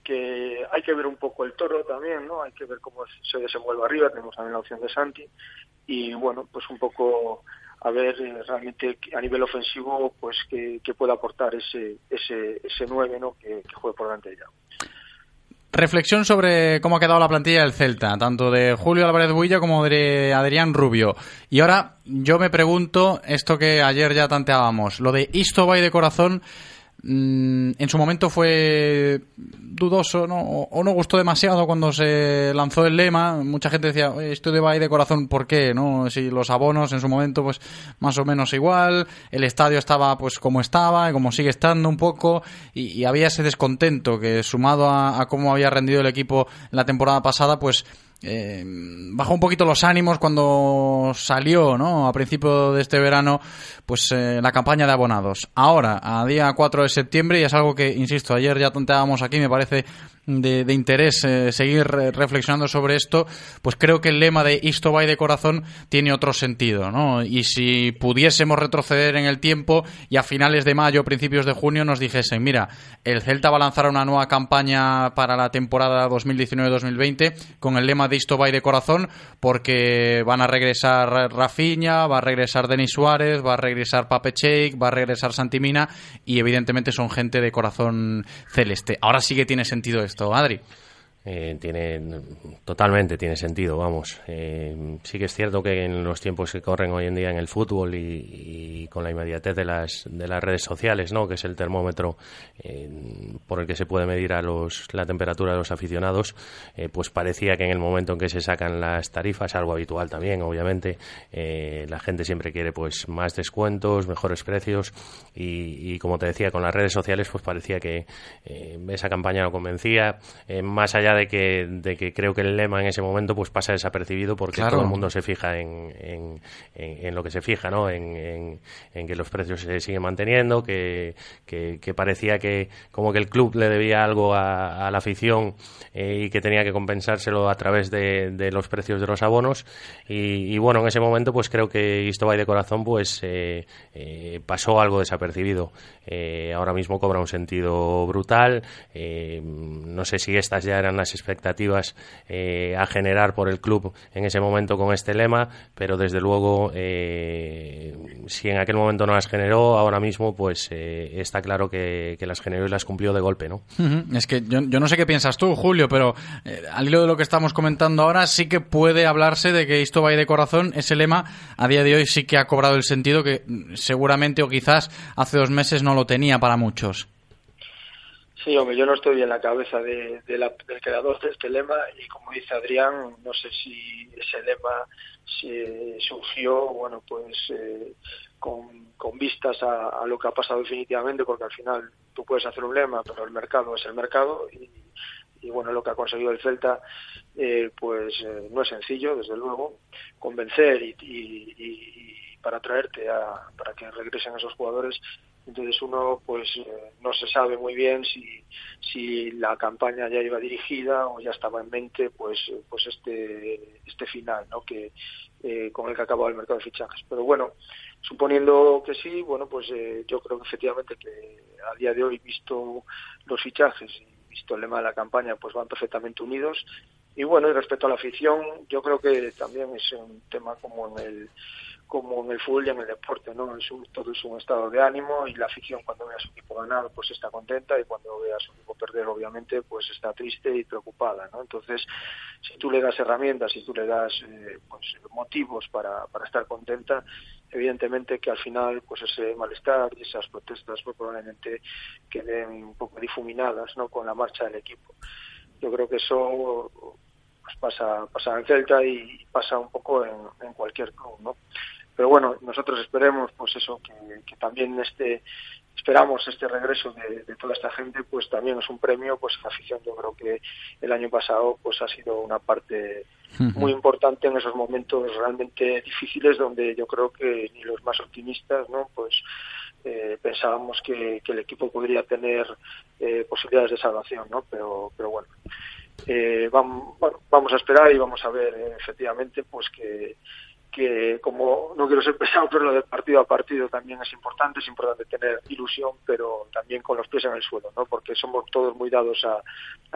S10: que hay que ver un poco el toro también, ¿no? Hay que ver cómo se desenvuelve arriba, tenemos también la opción de Santi y bueno, pues un poco a ver eh, realmente a nivel ofensivo pues que, puede aportar ese ese ese 9, ¿no? Que, juegue por delante de ella.
S1: Reflexión sobre cómo ha quedado la plantilla del Celta, tanto de Julio Álvarez Builla como de Adrián Rubio. Y ahora yo me pregunto esto que ayer ya tanteábamos, lo de Isto de corazón Mm, en su momento fue dudoso ¿no? o, no gustó demasiado cuando se lanzó el lema. Mucha gente decía, esto de ahí de corazón, ¿por qué? ¿no? Si los abonos en su momento, pues más o menos igual, el estadio estaba pues como estaba, como sigue estando un poco, y, había ese descontento que sumado a, a cómo había rendido el equipo la temporada pasada, pues eh, bajó un poquito los ánimos cuando salió, ¿no? A principio de este verano, pues eh, la campaña de abonados. Ahora, a día 4 de septiembre, y es algo que, insisto, ayer ya tonteábamos aquí, me parece de, interés eh, seguir reflexionando sobre esto, pues creo que el lema de Isto va de corazón tiene otro sentido, ¿no? Y si pudiésemos retroceder en el tiempo y a finales de mayo, principios de junio nos dijesen, mira, el Celta va a lanzar una nueva campaña para la temporada 2019-2020 con el lema de Isto va de corazón porque van a regresar Rafinha, va a regresar Denis Suárez, va a regresar Pape Cheik, va a regresar Santimina y evidentemente son gente de corazón celeste. Ahora sí que tiene sentido esto esto, Adri.
S9: Eh, tiene totalmente tiene sentido vamos. Eh, sí que es cierto que en los tiempos que corren hoy en día en el fútbol y, con la inmediatez de las de las redes sociales no que es el termómetro eh, por el que se puede medir a los la temperatura de los aficionados pues parecía que en el momento en que se sacan las tarifas algo habitual también obviamente la gente siempre quiere pues más descuentos mejores precios y, y, como te decía con las redes sociales pues parecía que esa campaña no convencía más allá de que, de que creo que el lema en ese momento pues pasa desapercibido porque todo el mundo se fija en, en, lo que se fija, ¿no? En, que los precios se siguen manteniendo, que, que, parecía que como que el club le debía algo a, la afición eh, y que tenía que compensárselo a través de, los precios de los abonos y, bueno, en ese momento pues creo que esto va de corazón pues eh, eh, pasó algo desapercibido. ahora mismo cobra un sentido brutal. no sé si estas ya eran las expectativas a generar por el club en ese momento con este lema, pero desde luego si en aquel momento no las generó, ahora mismo pues está claro que, las generó y las cumplió de golpe, ¿no?
S1: Es que yo, no sé qué piensas tú, Julio, pero al hilo de lo que estamos comentando ahora, sí que puede hablarse de que esto vaya de corazón. Ese lema a día de hoy sí que ha cobrado el sentido que seguramente o quizás hace dos meses no lo tenía para muchos.
S10: Sí, hombre, yo no estoy en la cabeza de, del creador de este lema y como dice Adrián, no sé si ese lema se surgió, bueno, pues eh, con, vistas a, lo que ha pasado definitivamente, porque al final tú puedes hacer un lema, pero el mercado es el mercado y, y bueno, lo que ha conseguido el Celta, eh, pues eh, no es sencillo, desde luego, convencer y, y, para traerte a, para que regresen esos jugadores. Entonces uno pues eh, no se sabe muy bien si, si la campaña ya iba dirigida o ya estaba en mente pues pues este este final, ¿no? Que con el que acababa el mercado de fichajes. Pero bueno, suponiendo que sí, bueno, pues yo creo que efectivamente que a día de hoy, visto los fichajes visto el lema de la campaña, pues van perfectamente unidos. Y bueno, y respecto a la afición, yo creo que también es un tema como en el como en el fútbol y en el deporte, ¿no? Es todo es un estado de ánimo y la afición cuando ve a su equipo ganar, pues está contenta y cuando ve a su equipo perder, obviamente, pues está triste y preocupada, ¿no? Entonces, si tú le das herramientas, si tú le das eh, pues, motivos para, para estar contenta, evidentemente que al final pues ese malestar y esas protestas pues, probablemente queden un poco difuminadas no con la marcha del equipo yo creo que eso pues, pasa pasa en Celta y pasa un poco en, en cualquier club no pero bueno nosotros esperemos pues eso que, que también este esperamos este regreso de, toda esta gente pues también es un premio pues la afición yo creo que el año pasado pues ha sido una parte muy importante en esos momentos realmente difíciles donde yo creo que ni los más optimistas no pues eh, pensábamos que, el equipo podría tener eh, posibilidades de salvación no pero pero bueno eh, vamos, vamos a esperar y vamos a ver efectivamente pues que que como no quiero ser pesado, pero lo de partido a partido también es importante, es importante tener ilusión, pero también con los pies en el suelo, ¿no? Porque somos todos muy dados a,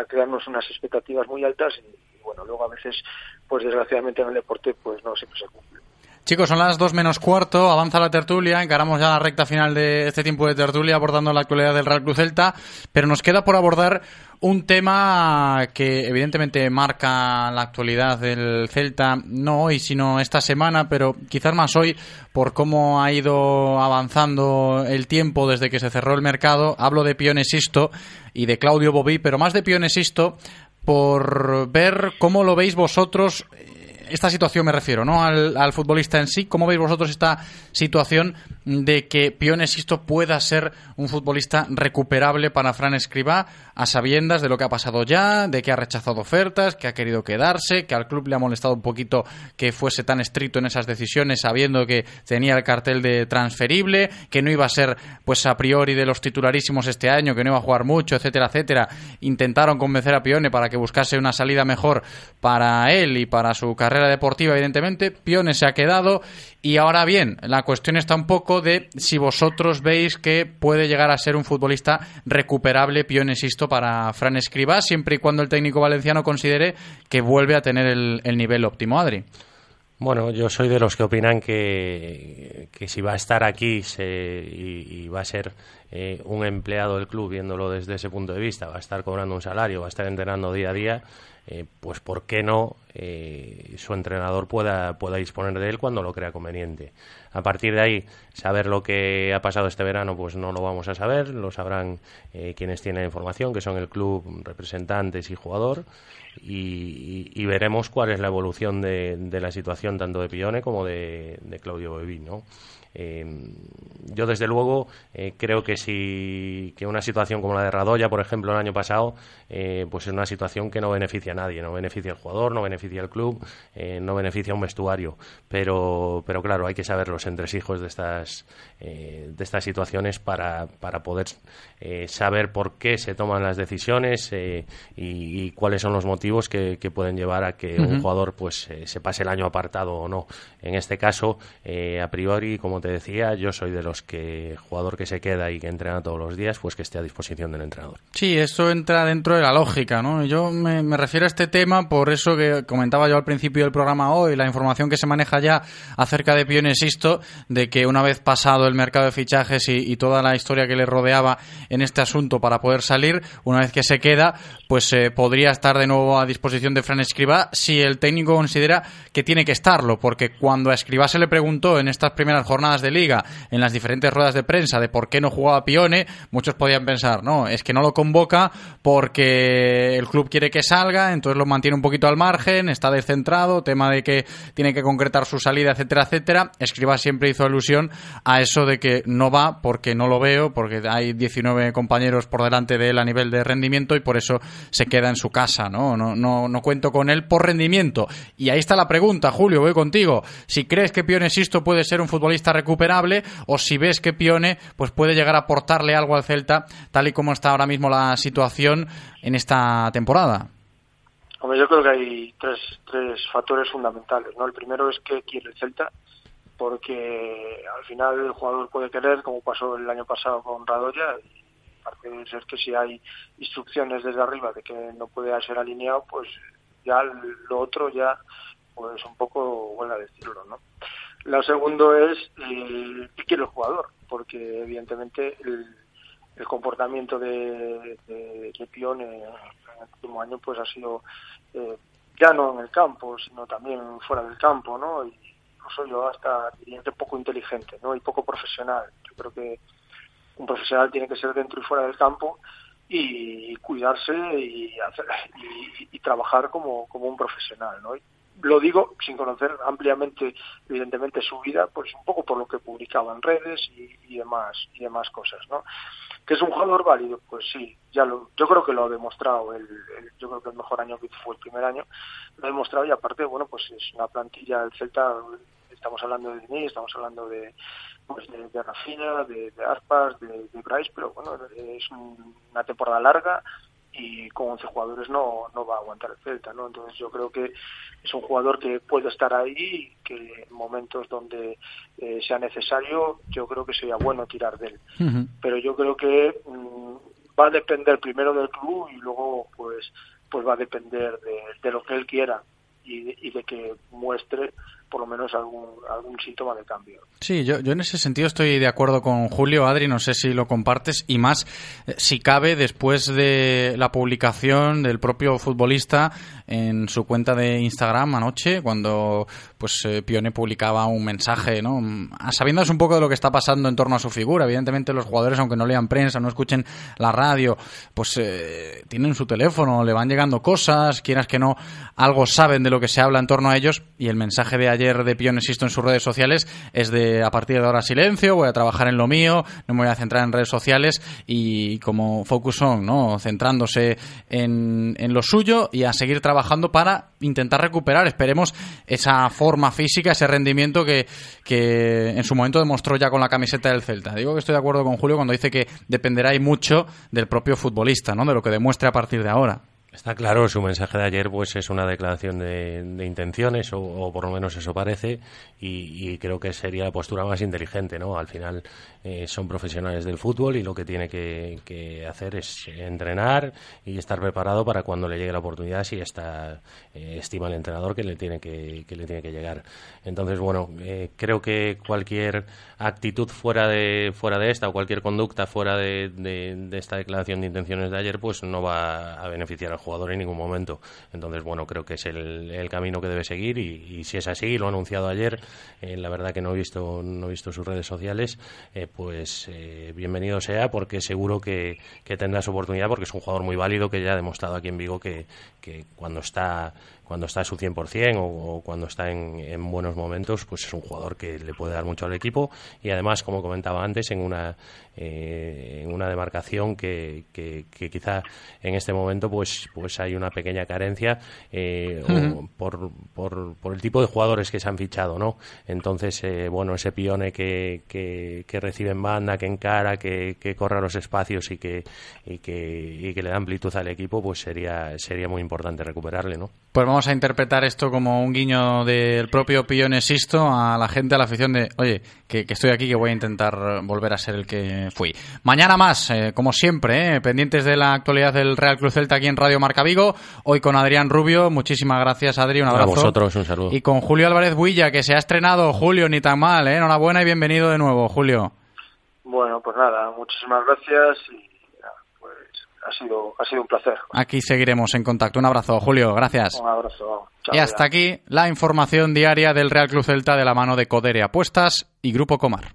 S10: a crearnos unas expectativas muy altas y, bueno, luego a veces, pues desgraciadamente en el deporte, pues no siempre se cumple.
S1: Chicos, son las dos menos cuarto, avanza la tertulia, encaramos ya la recta final de este tiempo de tertulia abordando la actualidad del Real Cruz Celta, pero nos queda por abordar un tema que evidentemente marca la actualidad del Celta, no hoy, sino esta semana, pero quizás más hoy por cómo ha ido avanzando el tiempo desde que se cerró el mercado. Hablo de Pionesisto y de Claudio Bobí, pero más de Pionesisto por ver cómo lo veis vosotros esta situación me refiero, ¿no? Al, futbolista en sí. ¿Cómo veis vosotros esta situación de que Pionesisto pueda ser un futbolista recuperable para Fran Escribá a sabiendas de lo que ha pasado ya, de que ha rechazado ofertas, que ha querido quedarse, que al club le ha molestado un poquito que fuese tan estricto en esas decisiones sabiendo que tenía el cartel de transferible, que no iba a ser pues a priori de los titularísimos este año, que no iba a jugar mucho, etcétera, etcétera. Intentaron convencer a Pione para que buscase una salida mejor para él y para su carrera deportiva, evidentemente. Pione se ha quedado. Y ahora bien, la cuestión está un poco de si vosotros veis que puede llegar a ser un futbolista recuperable, Pione, insisto, para Fran Escribá, siempre y cuando el técnico valenciano considere que vuelve a tener el, nivel óptimo. Adri.
S9: Bueno, yo soy de los que opinan que, que si va a estar aquí y, va a ser eh, un empleado del club, viéndolo desde ese punto de vista, va a estar cobrando un salario, va a estar entrenando día a día, eh, pues ¿por qué no eh, su entrenador pueda, pueda disponer de él cuando lo crea conveniente? A partir de ahí, saber lo que ha pasado este verano, pues no lo vamos a saber, lo sabrán eh, quienes tienen información, que son el club, representantes y jugador, y, veremos cuál es la evolución de, la situación tanto de Pione como de, Claudio Bebi, ¿no? yo desde luego creo que si que una situación como la de Radoya, por ejemplo, el año pasado, eh, pues es una situación que no beneficia a nadie, no beneficia al jugador, no beneficia al club, eh, no beneficia a un vestuario. Pero, pero claro, hay que saber los entresijos de estas, de estas situaciones para, para poder saber por qué se toman las decisiones y, cuáles son los motivos que, pueden llevar a que un jugador pues se pase el año apartado o no. En este caso, a priori, como te decía, yo soy de los que jugador que se queda y que entrena todos los días, pues que esté a disposición del entrenador.
S1: Sí, eso entra dentro de la lógica, ¿no? Yo me, refiero a este tema por eso que comentaba yo al principio del programa hoy, la información que se maneja ya acerca de Pionesisto, de que una vez pasado el mercado de fichajes y, toda la historia que le rodeaba en este asunto para poder salir, una vez que se queda, pues eh, podría estar de nuevo a disposición de Fran Escribá si el técnico considera que tiene que estarlo, porque cuando a Escribá se le preguntó en estas primeras jornadas de liga, en las diferentes ruedas de prensa, de por qué no jugaba Pione, muchos podían pensar, no, es que no lo convoca porque el club quiere que salga, entonces lo mantiene un poquito al margen, está descentrado, tema de que tiene que concretar su salida, etcétera, etcétera. Escriba siempre hizo alusión a eso de que no va porque no lo veo, porque hay 19 compañeros por delante de él a nivel de rendimiento y por eso se queda en su casa, ¿no? No, no, no cuento con él por rendimiento. Y ahí está la pregunta, Julio, voy contigo. Si crees que Pione Sisto puede ser un futbolista recuperable o si ves que Pione pues puede llegar a aportarle algo al Celta, tal y como está ahora mismo la situación en esta temporada.
S10: Hombre, yo creo que hay tres, tres factores fundamentales. ¿no? El primero es que quiere el Celta, porque al final el jugador puede querer, como pasó el año pasado con Radoya, y parece ser que si hay instrucciones desde arriba de que no puede ser alineado, pues ya lo otro ya pues un poco a decirlo, ¿no? Lo segundo es eh, qué quiere el jugador, porque evidentemente el, comportamiento de, de, en, el último año pues ha sido eh, ya no en el campo, sino también fuera del campo, ¿no? Y incluso yo hasta diría poco inteligente, ¿no? Y poco profesional. Yo creo que un profesional tiene que ser dentro y fuera del campo y cuidarse y, hacer, y, trabajar como, como un profesional, ¿no? Lo digo sin conocer ampliamente, evidentemente, su vida, pues un poco por lo que publicaba en redes y, demás y demás cosas, ¿no? Que es un jugador válido, pues sí, ya lo, yo creo que lo ha demostrado. El, yo creo que el mejor año que fue el primer año lo ha demostrado y aparte, bueno, pues es una plantilla del Celta. Estamos hablando de Denis, estamos hablando de, pues de, de Rafinha, de, de Arpas, de, de Bryce, pero bueno, es una temporada larga y con 11 jugadores no, no va a aguantar el Celta, ¿no? Entonces yo creo que es un jugador que puede estar ahí que en momentos donde eh, sea necesario yo creo que sería bueno tirar de él. Pero yo creo que mm, va a depender primero del club y luego pues pues va a depender de, de lo que él quiera y y de que muestre por lo menos algún, algún síntoma de cambio.
S1: Sí, yo, yo en ese sentido estoy de acuerdo con Julio, Adri, no sé si lo compartes, y más eh, si cabe después de la publicación del propio futbolista en su cuenta de Instagram anoche, cuando pues eh, Pione publicaba un mensaje, ¿no? Sabiéndose un poco de lo que está pasando en torno a su figura, evidentemente los jugadores, aunque no lean prensa, no escuchen la radio, pues eh, tienen su teléfono, le van llegando cosas, quieras que no, algo saben de lo que se habla en torno a ellos, y el mensaje de ayer de Pion Existo en sus redes sociales es de a partir de ahora silencio, voy a trabajar en lo mío, no me voy a centrar en redes sociales y como focus on, ¿no? Centrándose en, en lo suyo y a seguir trabajando para intentar recuperar, esperemos, esa forma física, ese rendimiento que, que en su momento demostró ya con la camiseta del Celta. Digo que estoy de acuerdo con Julio cuando dice que dependerá y mucho del propio futbolista, ¿no? De lo que demuestre a partir de ahora.
S9: Está claro, su mensaje de ayer pues es una declaración de, intenciones, o, por lo menos eso parece, y, creo que sería la postura más inteligente, ¿no? Al final eh, son profesionales del fútbol y lo que tiene que, hacer es entrenar y estar preparado para cuando le llegue la oportunidad si está, eh, estima el entrenador que le tiene que, le tiene que llegar. Entonces, bueno, eh, creo que cualquier actitud fuera de, fuera de esta o cualquier conducta fuera de, esta declaración de intenciones de ayer pues no va a beneficiar al jugador en ningún momento. Entonces, bueno, creo que es el, camino que debe seguir y, si es así, lo ha anunciado ayer, la verdad que no he visto, no he visto sus redes sociales, pues eh, bienvenido sea porque seguro que, que tendrá su oportunidad porque es un jugador muy válido que ya ha demostrado aquí en Vigo que, que cuando está cuando está a su 100% o, o cuando está en, en, buenos momentos, pues es un jugador que le puede dar mucho al equipo. Y además, como comentaba antes, en una, eh, en una demarcación que, que, que, quizá en este momento pues, pues hay una pequeña carencia eh, uh -huh. por, por, por, el tipo de jugadores que se han fichado, ¿no? Entonces, eh, bueno, ese pione que, que, que, recibe en banda, que encara, que, que corre a los espacios y que, y que, y que le da amplitud al equipo, pues sería, sería muy importante recuperarle, ¿no?
S1: Pues vamos a interpretar esto como un guiño del propio Pione Sisto a la gente, a la afición de, oye, que, que estoy aquí, que voy a intentar volver a ser el que fui. Mañana más, eh, como siempre, eh, pendientes de la actualidad del Real Cruz Celta aquí en Radio Marca Vigo. Hoy con Adrián Rubio. Muchísimas gracias, Adri. Un abrazo.
S9: A vosotros, un saludo.
S1: Y con Julio Álvarez Builla, que se ha estrenado. Julio, ni tan mal, ¿eh? Enhorabuena y bienvenido de nuevo, Julio.
S10: Bueno, pues nada, muchísimas gracias y pues ha sido, ha sido un placer.
S1: Aquí seguiremos en contacto. Un abrazo, Julio. Gracias.
S10: Un abrazo. Chao,
S1: y hasta
S10: ya.
S1: aquí la información diaria del Real Cruz Celta de la mano de Codere Apuestas y Grupo Comar.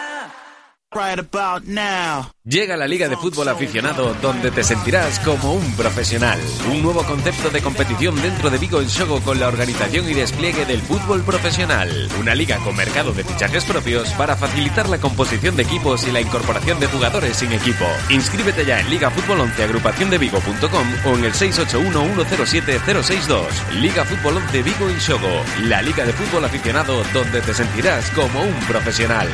S2: Right about now. Llega la Liga de Fútbol Aficionado donde te sentirás como un profesional. Un nuevo concepto de competición dentro de Vigo en Shogo con la organización y despliegue del fútbol profesional. Una liga con mercado de fichajes propios para facilitar la composición de equipos y la incorporación de jugadores sin equipo. Inscríbete ya en Liga Fútbol 11 agrupaciondevigo.com o en el 681-107-062. Liga Fútbol 11 Vigo en Shogo. La Liga de Fútbol Aficionado donde te sentirás como un profesional.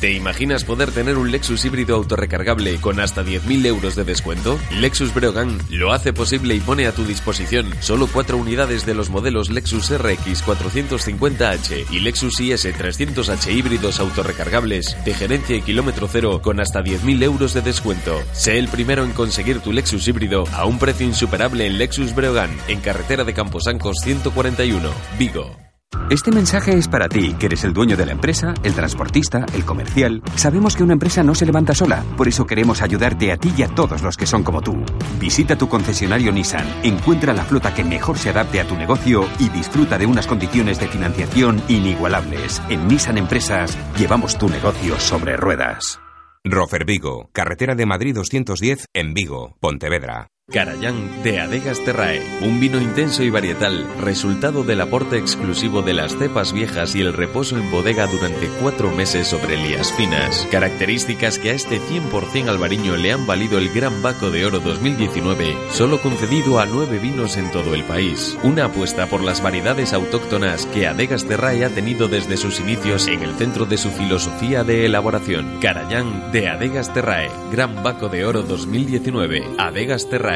S2: ¿Te imaginas poder tener un Lexus híbrido autorrecargable con hasta 10.000 euros de descuento? Lexus Breogán lo hace posible y pone a tu disposición solo cuatro unidades de los modelos Lexus RX 450H y Lexus IS 300H híbridos autorrecargables de gerencia y kilómetro cero con hasta 10.000 euros de descuento. Sé el primero en conseguir tu Lexus híbrido a un precio insuperable en Lexus Breogán, en carretera de Camposancos 141, Vigo.
S11: Este mensaje es para ti, que eres el dueño de la empresa, el transportista, el comercial. Sabemos que una empresa no se levanta sola, por eso queremos ayudarte a ti y a todos los que son como tú. Visita tu concesionario Nissan, encuentra la flota que mejor se adapte a tu negocio y disfruta de unas condiciones de financiación inigualables. En Nissan Empresas llevamos tu negocio sobre ruedas.
S12: Rofer Vigo, carretera de Madrid 210 en Vigo, Pontevedra.
S2: Carayán de Adegas Terrae, un vino intenso y varietal, resultado del aporte exclusivo de las cepas viejas y el reposo en bodega durante cuatro meses sobre lías finas. Características que a este 100% albariño le han valido el Gran Baco de Oro 2019, solo concedido a nueve vinos en todo el país. Una apuesta por las variedades autóctonas que Adegas Terrae ha tenido desde sus inicios en el centro de su filosofía de elaboración. Carayán de Adegas Terrae, Gran Baco de Oro 2019, Adegas Terrae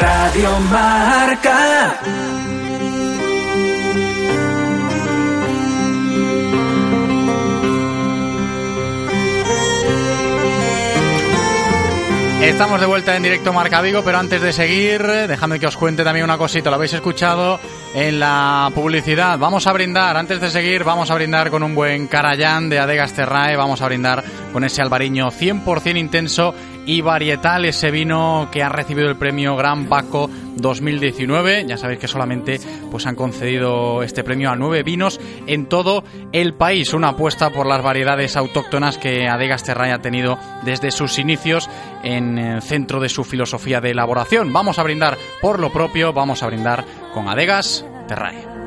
S5: Radio Marca.
S1: Estamos de vuelta en directo Marca Vigo, pero antes de seguir, dejadme que os cuente también una cosita, lo habéis escuchado en la publicidad. Vamos a brindar, antes de seguir, vamos a brindar con un buen Carayán de Adegas Terrae, vamos a brindar con ese albariño 100% intenso y varietal, ese vino que ha recibido el premio Gran Baco 2019. Ya sabéis que solamente pues han concedido este premio a nueve vinos en todo el país. Una apuesta por las variedades autóctonas que Adegas Terrae ha tenido desde sus inicios en el centro de su filosofía de elaboración. Vamos a brindar por lo propio, vamos a brindar con Adegas Terrae.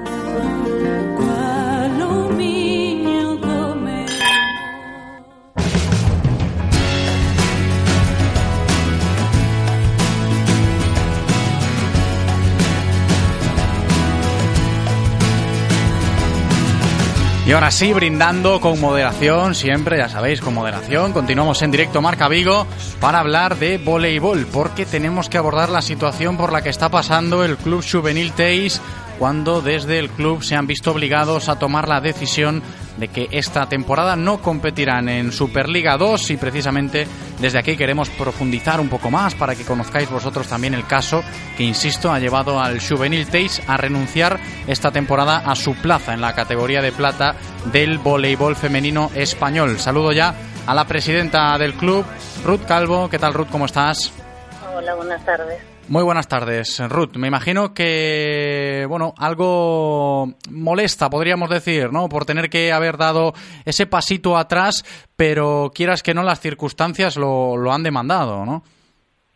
S1: Y ahora sí, brindando con moderación, siempre, ya sabéis, con moderación. Continuamos en directo Marca Vigo para hablar de voleibol, porque tenemos que abordar la situación por la que está pasando el Club Juvenil Teis cuando desde el club se han visto obligados a tomar la decisión de que esta temporada no competirán en Superliga 2 y precisamente desde aquí queremos profundizar un poco más para que conozcáis vosotros también el caso que, insisto, ha llevado al Juvenil Teis a renunciar esta temporada a su plaza en la categoría de plata del voleibol femenino español. Saludo ya a la presidenta del club, Ruth Calvo. ¿Qué tal, Ruth? ¿Cómo estás?
S13: Hola, buenas tardes.
S1: Muy buenas tardes, Ruth. Me imagino que, bueno, algo molesta, podríamos decir, ¿no? Por tener que haber dado ese pasito atrás, pero quieras que no, las circunstancias lo, lo han demandado, ¿no?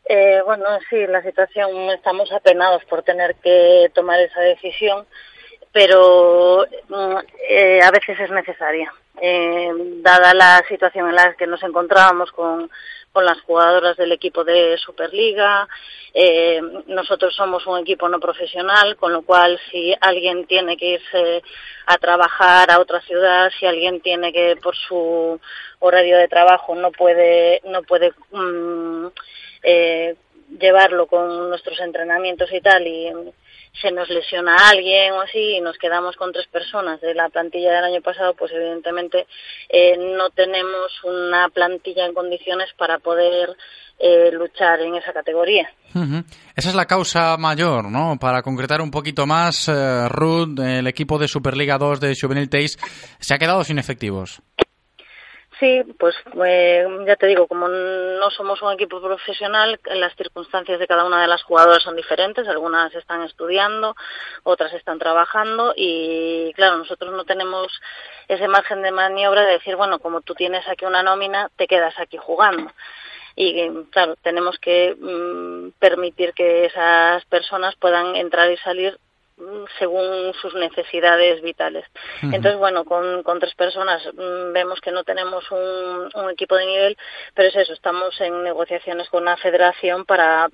S13: Eh, bueno, sí, la situación, estamos apenados por tener que tomar esa decisión, pero mm, eh, a veces es necesaria. Eh, dada la situación en la que nos encontrábamos con con las jugadoras del equipo de Superliga. Eh, nosotros somos un equipo no profesional, con lo cual si alguien tiene que irse a trabajar a otra ciudad, si alguien tiene que por su horario de trabajo no puede no puede mm, eh, llevarlo con nuestros entrenamientos y tal y se nos lesiona a alguien o así y nos quedamos con tres personas de la plantilla del año pasado, pues evidentemente eh, no tenemos una plantilla en condiciones para poder eh, luchar en esa categoría.
S1: Esa es la causa mayor, ¿no? Para concretar un poquito más, eh, Ruth, el equipo de Superliga 2 de Juvenil Teis se ha quedado sin efectivos.
S13: Sí, pues eh, ya te digo, como no somos un equipo profesional, las circunstancias de cada una de las jugadoras son diferentes. Algunas están estudiando, otras están trabajando y, claro, nosotros no tenemos ese margen de maniobra de decir, bueno, como tú tienes aquí una nómina, te quedas aquí jugando. Y, claro, tenemos que mm, permitir que esas personas puedan entrar y salir según sus necesidades vitales. Entonces, bueno, con, con tres personas mm, vemos que no tenemos un, un equipo de nivel, pero es eso, estamos en negociaciones con la federación para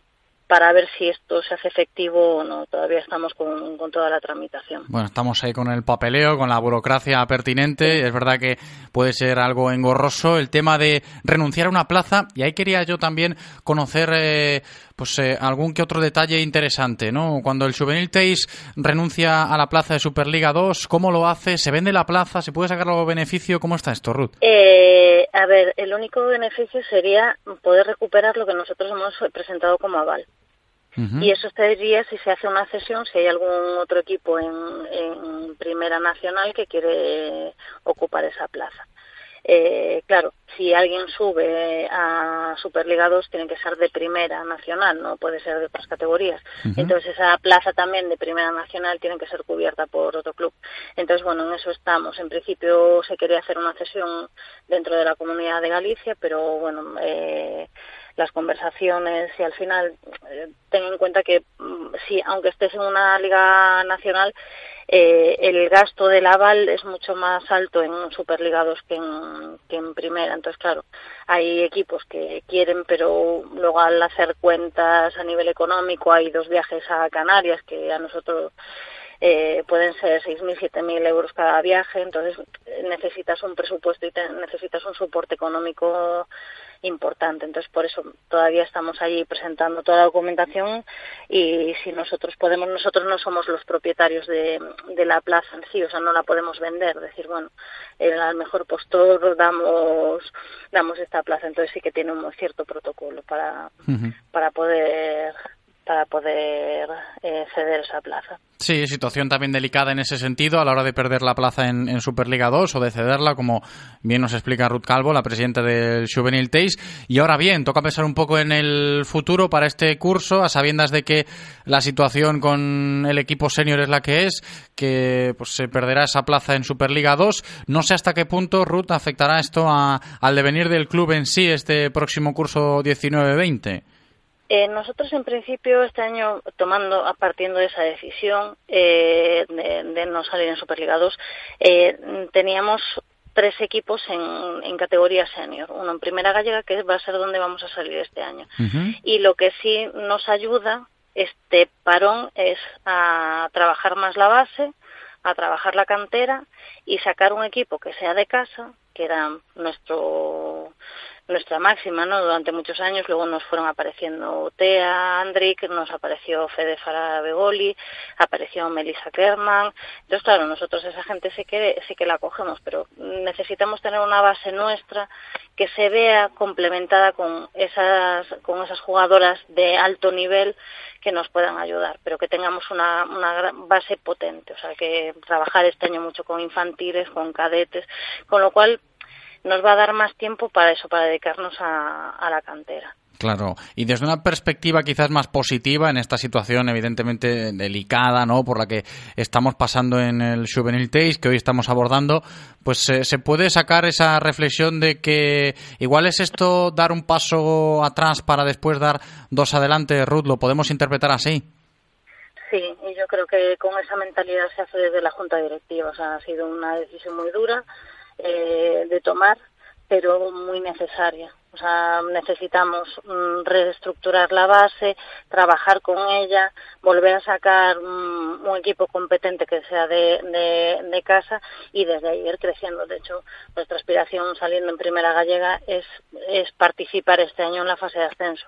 S13: para ver si esto se hace efectivo o no. Todavía estamos con, toda la tramitación.
S1: Bueno, estamos ahí con el papeleo, con la burocracia pertinente. Es verdad que puede ser algo engorroso el tema de renunciar a una plaza. Y ahí quería yo también conocer eh, pues eh, algún que otro detalle interesante, ¿no? Cuando el Juvenil Teis renuncia a la plaza de Superliga 2, ¿cómo lo hace? ¿Se vende la plaza? ¿Se puede sacar algo beneficio? ¿Cómo está esto, Ruth?
S13: Eh, a ver, el único beneficio sería poder recuperar lo que nosotros hemos presentado como aval. Y eso estaría si se hace una cesión, si hay algún otro equipo en, en Primera Nacional que quiere ocupar esa plaza. Eh, claro, si alguien sube a Superliga 2 tiene que ser de primera nacional, no puede ser de otras categorías. Entonces esa plaza también de primera nacional tiene que ser cubierta por otro club. Entonces, bueno, en eso estamos. En principio se quería hacer una cesión dentro de la comunidad de Galicia, pero bueno, eh, las conversaciones y al final eh, ten en cuenta que mm, sí, aunque estés en una liga nacional, eh, el gasto del aval es mucho más alto en Superliga 2 que en, que en primera. Entonces, claro, hay equipos que quieren, pero luego al hacer cuentas a nivel económico hay dos viajes a Canarias que a nosotros eh, pueden ser 6.000, 7.000 euros cada viaje, entonces necesitas un presupuesto y necesitas un soporte económico importante. Entonces, por eso todavía estamos allí presentando toda la documentación y si nosotros podemos, nosotros no somos los propietarios de, de la plaza en sí, o sea, no la podemos vender, decir, bueno, al mejor postor damos, damos esta plaza. Entonces sí que tiene un cierto protocolo para, para poder para poder eh, ceder esa plaza.
S1: Sí, situación también delicada en ese sentido a la hora de perder la plaza en, Superliga 2 o de cederla, como bien nos explica Ruth Calvo, la presidenta del Juvenil Teis. Y ahora bien, toca pensar un poco en el futuro para este curso, a sabiendas de que la situación con el equipo senior es la que es, que pues, se perderá esa plaza en Superliga 2. No sé hasta qué punto, Ruth, afectará esto al devenir del club en sí este próximo curso 19-20.
S13: Eh, nosotros en principio este año tomando, partiendo de esa decisión eh, de, no salir en Superliga 2, eh, teníamos tres equipos en, en, categoría senior, uno en primera gallega que va a ser donde vamos a salir este año. Y lo que sí nos ayuda este parón es a trabajar más la base, a trabajar la cantera y sacar un equipo que sea de casa, que era nuestro nuestra máxima, ¿no? Durante muchos años, luego nos fueron apareciendo Tea Andrik, nos apareció Fede Farabegoli, apareció Melissa Kerman. Entonces, claro, nosotros esa gente sí que, sí que la cogemos, pero necesitamos tener una base nuestra que se vea complementada con esas, con esas jugadoras de alto nivel que nos puedan ayudar, pero que tengamos una, una base potente, o sea, que trabajar este año mucho con infantiles, con cadetes, con lo cual nos va a dar más tiempo para eso, para dedicarnos a, la cantera.
S1: Claro, y desde una perspectiva quizás más positiva en esta situación evidentemente delicada, ¿no? Por la que estamos pasando en el Juvenil Taste que hoy estamos abordando, pues eh, se puede sacar esa reflexión de que igual es esto dar un paso atrás para después dar dos adelante, Ruth, ¿lo podemos interpretar así?
S13: Sí, y yo creo que con esa mentalidad se hace desde la Junta Directiva, o sea, ha sido una decisión muy dura, eh, de tomar, pero muy necesaria. O sea, necesitamos mm, reestructurar la base, trabajar con ella, volver a sacar mm, un equipo competente que sea de, de, casa y desde ahí ir creciendo. De hecho, nuestra aspiración saliendo en Primera Gallega es, es participar este año en la fase de ascenso.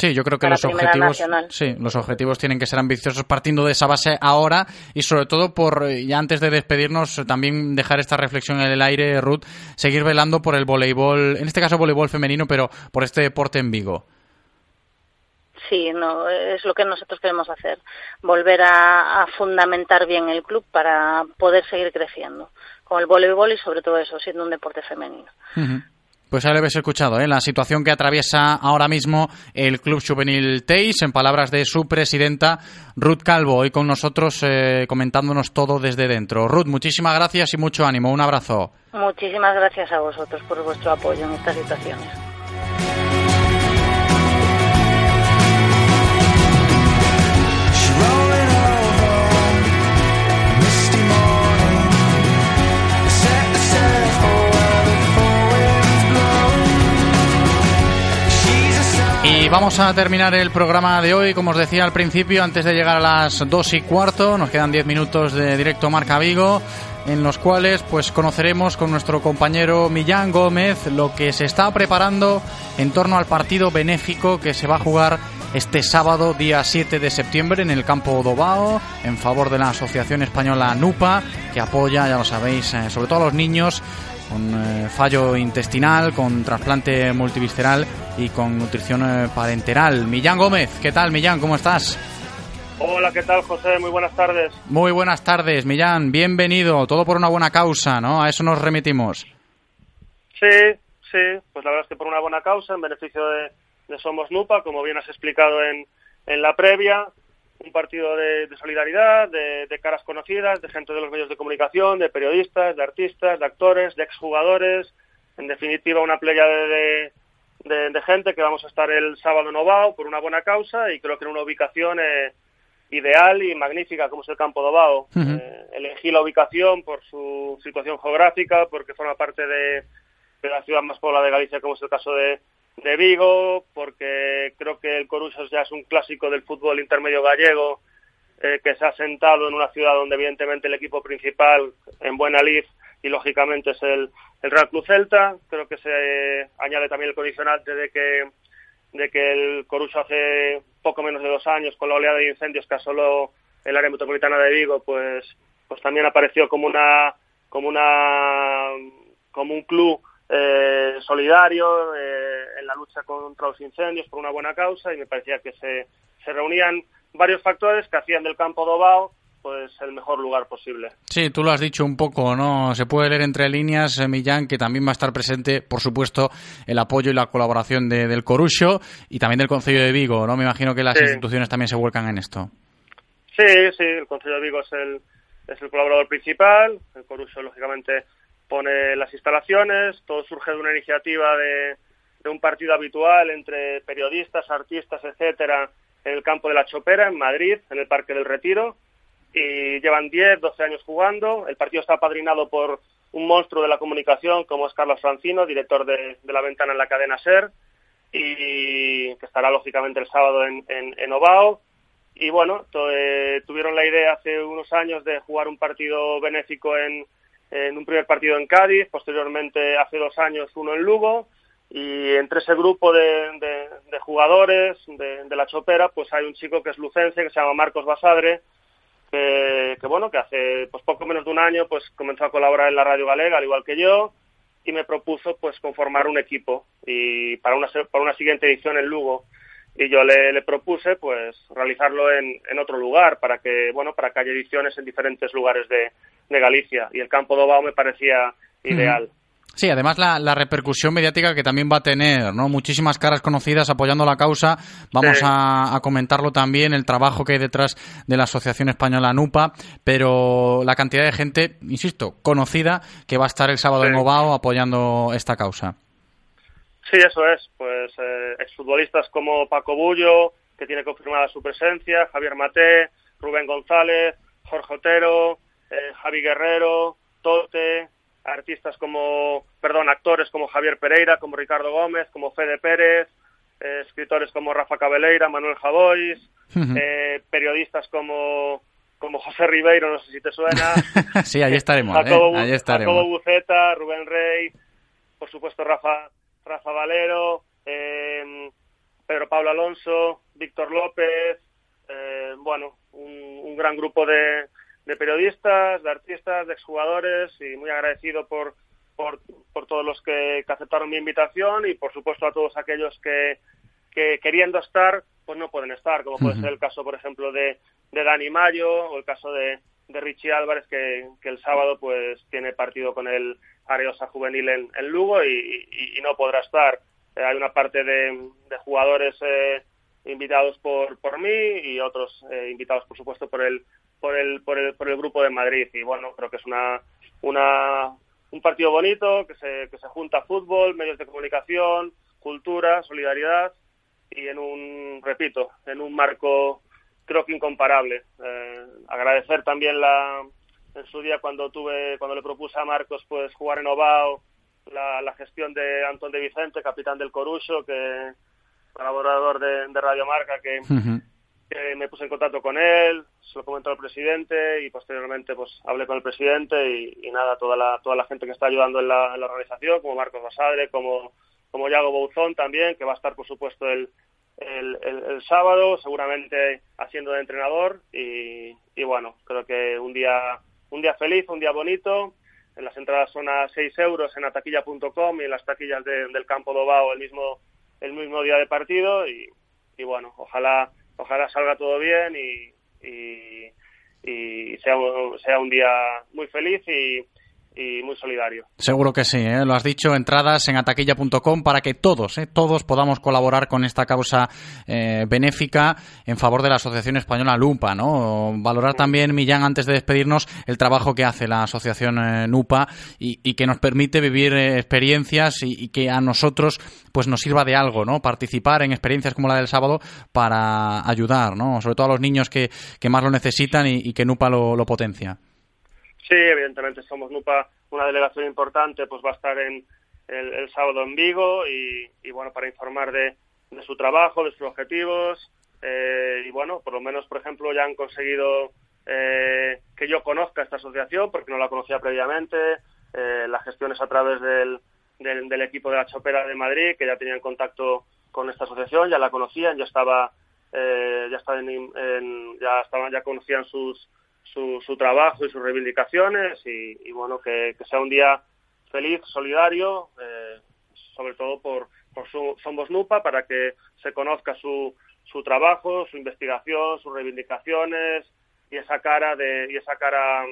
S1: Sí, yo creo que los objetivos, sí, los objetivos tienen que ser ambiciosos partiendo de esa base ahora y sobre todo por, ya antes de despedirnos, también dejar esta reflexión en el aire, Ruth, seguir velando por el voleibol, en este caso voleibol femenino, pero por este deporte en Vigo.
S13: Sí, no, es lo que nosotros queremos hacer, volver a, fundamentar bien el club para poder seguir creciendo con el voleibol y sobre todo eso, siendo un deporte femenino.
S1: Pues ya lo habéis escuchado, ¿eh? la situación que atraviesa ahora mismo el Club Juvenil Teis, en palabras de su presidenta, Ruth Calvo, hoy con nosotros eh, comentándonos todo desde dentro. Ruth, muchísimas gracias y mucho ánimo. Un abrazo.
S13: Muchísimas gracias a vosotros por vuestro apoyo en estas situaciones.
S1: Vamos a terminar el programa de hoy, como os decía al principio, antes de llegar a las dos y cuarto, nos quedan diez minutos de directo Marca Vigo, en los cuales pues conoceremos con nuestro compañero Millán Gómez lo que se está preparando en torno al partido benéfico que se va a jugar este sábado, día 7 de septiembre, en el campo Dobao, en favor de la Asociación Española NUPA, que apoya, ya lo sabéis, eh, sobre todo a los niños con eh, fallo intestinal, con trasplante multivisceral y con nutrición eh, parenteral. Millán Gómez, ¿qué tal Millán? ¿Cómo estás?
S14: Hola, ¿qué tal José? Muy buenas tardes.
S1: Muy buenas tardes, Millán. Bienvenido. Todo por una buena causa, ¿no? A eso nos remitimos.
S14: Sí, sí. Pues la verdad es que por una buena causa, en beneficio de, Somos Nupa, como bien has explicado en, en la previa un partido de, solidaridad, de, caras conocidas, de gente de los medios de comunicación, de periodistas, de artistas, de actores, de exjugadores, en definitiva una playa de, gente que vamos a estar el sábado en Ovao por una buena causa y creo que en una ubicación eh, ideal y magnífica como es el campo de Ovao. Eh, elegí la ubicación por su situación geográfica, porque forma parte de, la ciudad más poblada de Galicia como es el caso de, de Vigo, porque creo que el Corusos ya es un clásico del fútbol intermedio gallego, eh, que se ha sentado en una ciudad donde evidentemente el equipo principal en buena lid y lógicamente es el, el Real Club Celta. Creo que se añade también el condicionante de que de que el Coruso hace poco menos de dos años con la oleada de incendios que asoló el área metropolitana de Vigo, pues pues también apareció como una como una como un club eh, solidario eh, en la lucha contra los incendios por una buena causa y me parecía que se, se reunían varios factores que hacían del campo Dobao pues el mejor lugar posible.
S1: Sí, tú lo has dicho un poco, ¿no? Se puede leer entre líneas, eh, Millán, que también va a estar presente, por supuesto, el apoyo y la colaboración de, del Corucho y también del Consejo de Vigo, ¿no? Me imagino que las instituciones también se vuelcan en esto.
S14: Sí, sí, el Consejo de Vigo es el, es el colaborador principal, el Corucho, lógicamente, pone las instalaciones, todo surge de una iniciativa de, un partido habitual entre periodistas, artistas, etcétera, en el campo de la Chopera, en Madrid, en el Parque del Retiro, y llevan 10, 12 años jugando. El partido está apadrinado por un monstruo de la comunicación como es Carlos Francino, director de, La Ventana en la cadena SER, y que estará lógicamente el sábado en, en, y bueno, eh, tuvieron la idea hace unos años de jugar un partido benéfico en, en un primer partido en Cádiz, posteriormente hace dos años uno en Lugo, y entre ese grupo de, jugadores de, la Chopera, pues hay un chico que es lucense, que se llama Marcos Basadre, que, que, bueno, que hace pues poco menos de un año pues comenzó a colaborar en la Radio Galega, al igual que yo, y me propuso pues conformar un equipo y para una, para una siguiente edición en Lugo y yo le, le propuse pues realizarlo en, en, otro lugar para que bueno para que haya ediciones en diferentes lugares de, de Galicia y el campo de Obao me parecía ideal.
S1: Sí, además la, la, repercusión mediática que también va a tener, ¿no? Muchísimas caras conocidas apoyando la causa. Vamos sí. a, a, comentarlo también, el trabajo que hay detrás de la Asociación Española NUPA, pero la cantidad de gente, insisto, conocida que va a estar el sábado sí. en Ovao apoyando esta causa.
S14: Sí, eso es. Pues eh, exfutbolistas como Paco Bullo, que tiene confirmada su presencia, Javier Maté, Rubén González, Jorge Otero, eh, Javi Guerrero, Tote, artistas como, perdón, actores como Javier Pereira, como Ricardo Gómez, como Fede Pérez, eh, escritores como Rafa Cabeleira, Manuel Javois, uh -huh. eh, periodistas como como José Ribeiro, no sé si te suena.
S1: sí, ahí estaremos. Jacobo, eh, ahí estaremos.
S14: Jacobo Buceta, Rubén Rey, por supuesto Rafa, Rafa Valero, eh, Pedro Pablo Alonso, Víctor López, eh, bueno, un, un gran grupo de, de periodistas, de artistas, de exjugadores y muy agradecido por, por, por todos los que, que, aceptaron mi invitación y por supuesto a todos aquellos que, que queriendo estar pues no pueden estar, como puede uh -huh. ser el caso por ejemplo de, de Dani Mayo o el caso de, de Richie Álvarez que, que, el sábado pues tiene partido con el Areosa Juvenil en, Lugo y, y, no podrá estar. Eh, hay una parte de, de jugadores eh, invitados por, por mí y otros eh, invitados por supuesto por el por el, por el, por el grupo de Madrid. Y bueno, creo que es una, una, un partido bonito, que se, que se junta fútbol, medios de comunicación, cultura, solidaridad y en un, repito, en un marco creo que incomparable. Eh, agradecer también la, en su día cuando tuve, cuando le propuse a Marcos pues jugar en Ovao, la, la gestión de Antón de Vicente, capitán del Corucho, que colaborador de, de Radio Marca, que, uh -huh que me puse en contacto con él, se lo comentó al presidente y posteriormente pues hablé con el presidente y, y nada, toda la, toda la gente que está ayudando en la, en la organización, como Marcos Basadre, como, como Yago Bouzón también, que va a estar por supuesto el, el, el, el sábado, seguramente haciendo de entrenador y, y, bueno, creo que un día, un día feliz, un día bonito. En las entradas son a 6 euros en ataquilla.com y en las taquillas de, del campo de Obao el mismo, el mismo día de partido y, y bueno, ojalá ojalá salga todo bien y, y, y sea, sea un día muy feliz y, y muy solidario.
S1: Seguro que sí, ¿eh? lo has dicho, entradas en ataquilla.com para que todos, ¿eh? todos podamos colaborar con esta causa eh, benéfica en favor de la Asociación Española Lupa, ¿no? Valorar también, Millán, antes de despedirnos, el trabajo que hace la Asociación eh, NUPA y, y, que nos permite vivir eh, experiencias y, que a nosotros pues nos sirva de algo, ¿no? Participar en experiencias como la del sábado para ayudar, ¿no? Sobre todo a los niños que, que más lo necesitan y, que NUPA lo potencia.
S14: Sí, evidentemente somos NUPA, una delegación importante, pues va a estar en el, el sábado en Vigo y, bueno, para informar de, de su trabajo, de sus objetivos eh, y bueno, por lo menos, por ejemplo, ya han conseguido eh, que yo conozca esta asociación porque no la conocía previamente, eh, la gestión es a través del, del, del, equipo de la Chopera de Madrid, que ya tenían contacto con esta asociación, ya la conocían, ya estaba, eh, ya estaban, en, ya estaban, ya conocían sus su, su trabajo y sus reivindicaciones y, y bueno, que, sea un día feliz, solidario, eh, sobre todo por, por su, Somos NUPA, para que se conozca su, su trabajo, su investigación, sus reivindicaciones y esa cara de y esa cara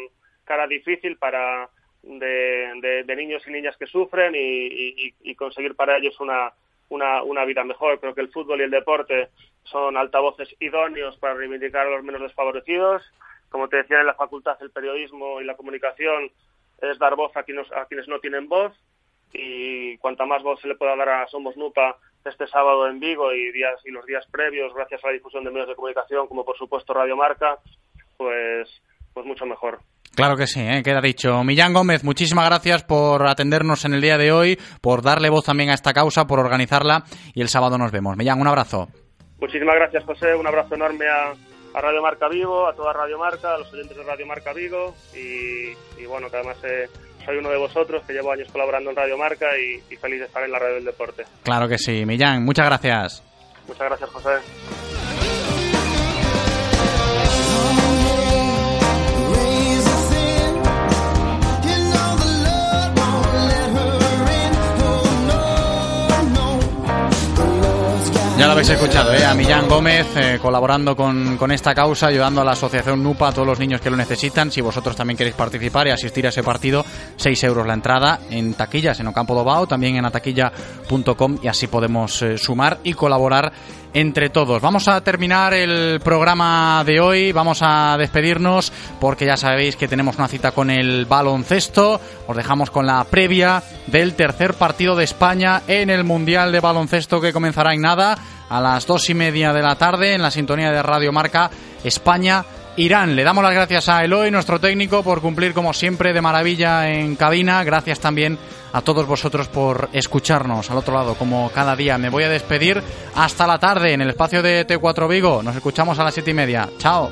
S14: cara difícil para de, de, niños y niñas que sufren y, y, y conseguir para ellos una, una, una vida mejor. Creo que el fútbol y el deporte son altavoces idóneos para reivindicar a los menos desfavorecidos como te decía en la facultad, el periodismo y la comunicación es dar voz a quienes, a quienes no tienen voz y cuanta más voz se le pueda dar a Somos Nupa este sábado en Vigo y días y los días previos, gracias a la difusión de medios de comunicación, como por supuesto Radio Marca, pues, pues mucho mejor.
S1: Claro que sí, ¿eh? queda dicho. Millán Gómez, muchísimas gracias por atendernos en el día de hoy, por darle voz también a esta causa, por organizarla y el sábado nos vemos. Millán, un abrazo.
S14: Muchísimas gracias, José. Un abrazo enorme a, a Radio Marca Vigo, a toda Radio Marca, a los oyentes de Radio Marca Vigo y, bueno, que además eh, soy uno de vosotros que llevo años colaborando en Radio Marca y, y feliz de estar en la radio del deporte.
S1: Claro que sí, Millán, muchas gracias.
S14: Muchas gracias, José.
S1: Ya lo habéis escuchado, ¿eh? a Millán Gómez eh, colaborando con, con, esta causa, ayudando a la Asociación NUPA, a todos los niños que lo necesitan. Si vosotros también queréis participar y asistir a ese partido, 6 euros la entrada en taquillas en Ocampo Dobao, también en ataquilla.com y así podemos eh, sumar y colaborar entre todos. Vamos a terminar el programa de hoy, vamos a despedirnos porque ya sabéis que tenemos una cita con el baloncesto. Os dejamos con la previa del tercer partido de España en el Mundial de Baloncesto que comenzará en nada a las dos y media de la tarde en la sintonía de Radio Marca España. Irán, le damos las gracias a Eloy, nuestro técnico, por cumplir como siempre de maravilla en cabina. Gracias también a todos vosotros por escucharnos al otro lado, como cada día. Me voy a despedir hasta la tarde en el espacio de T4 Vigo. Nos escuchamos a las siete y media. Chao.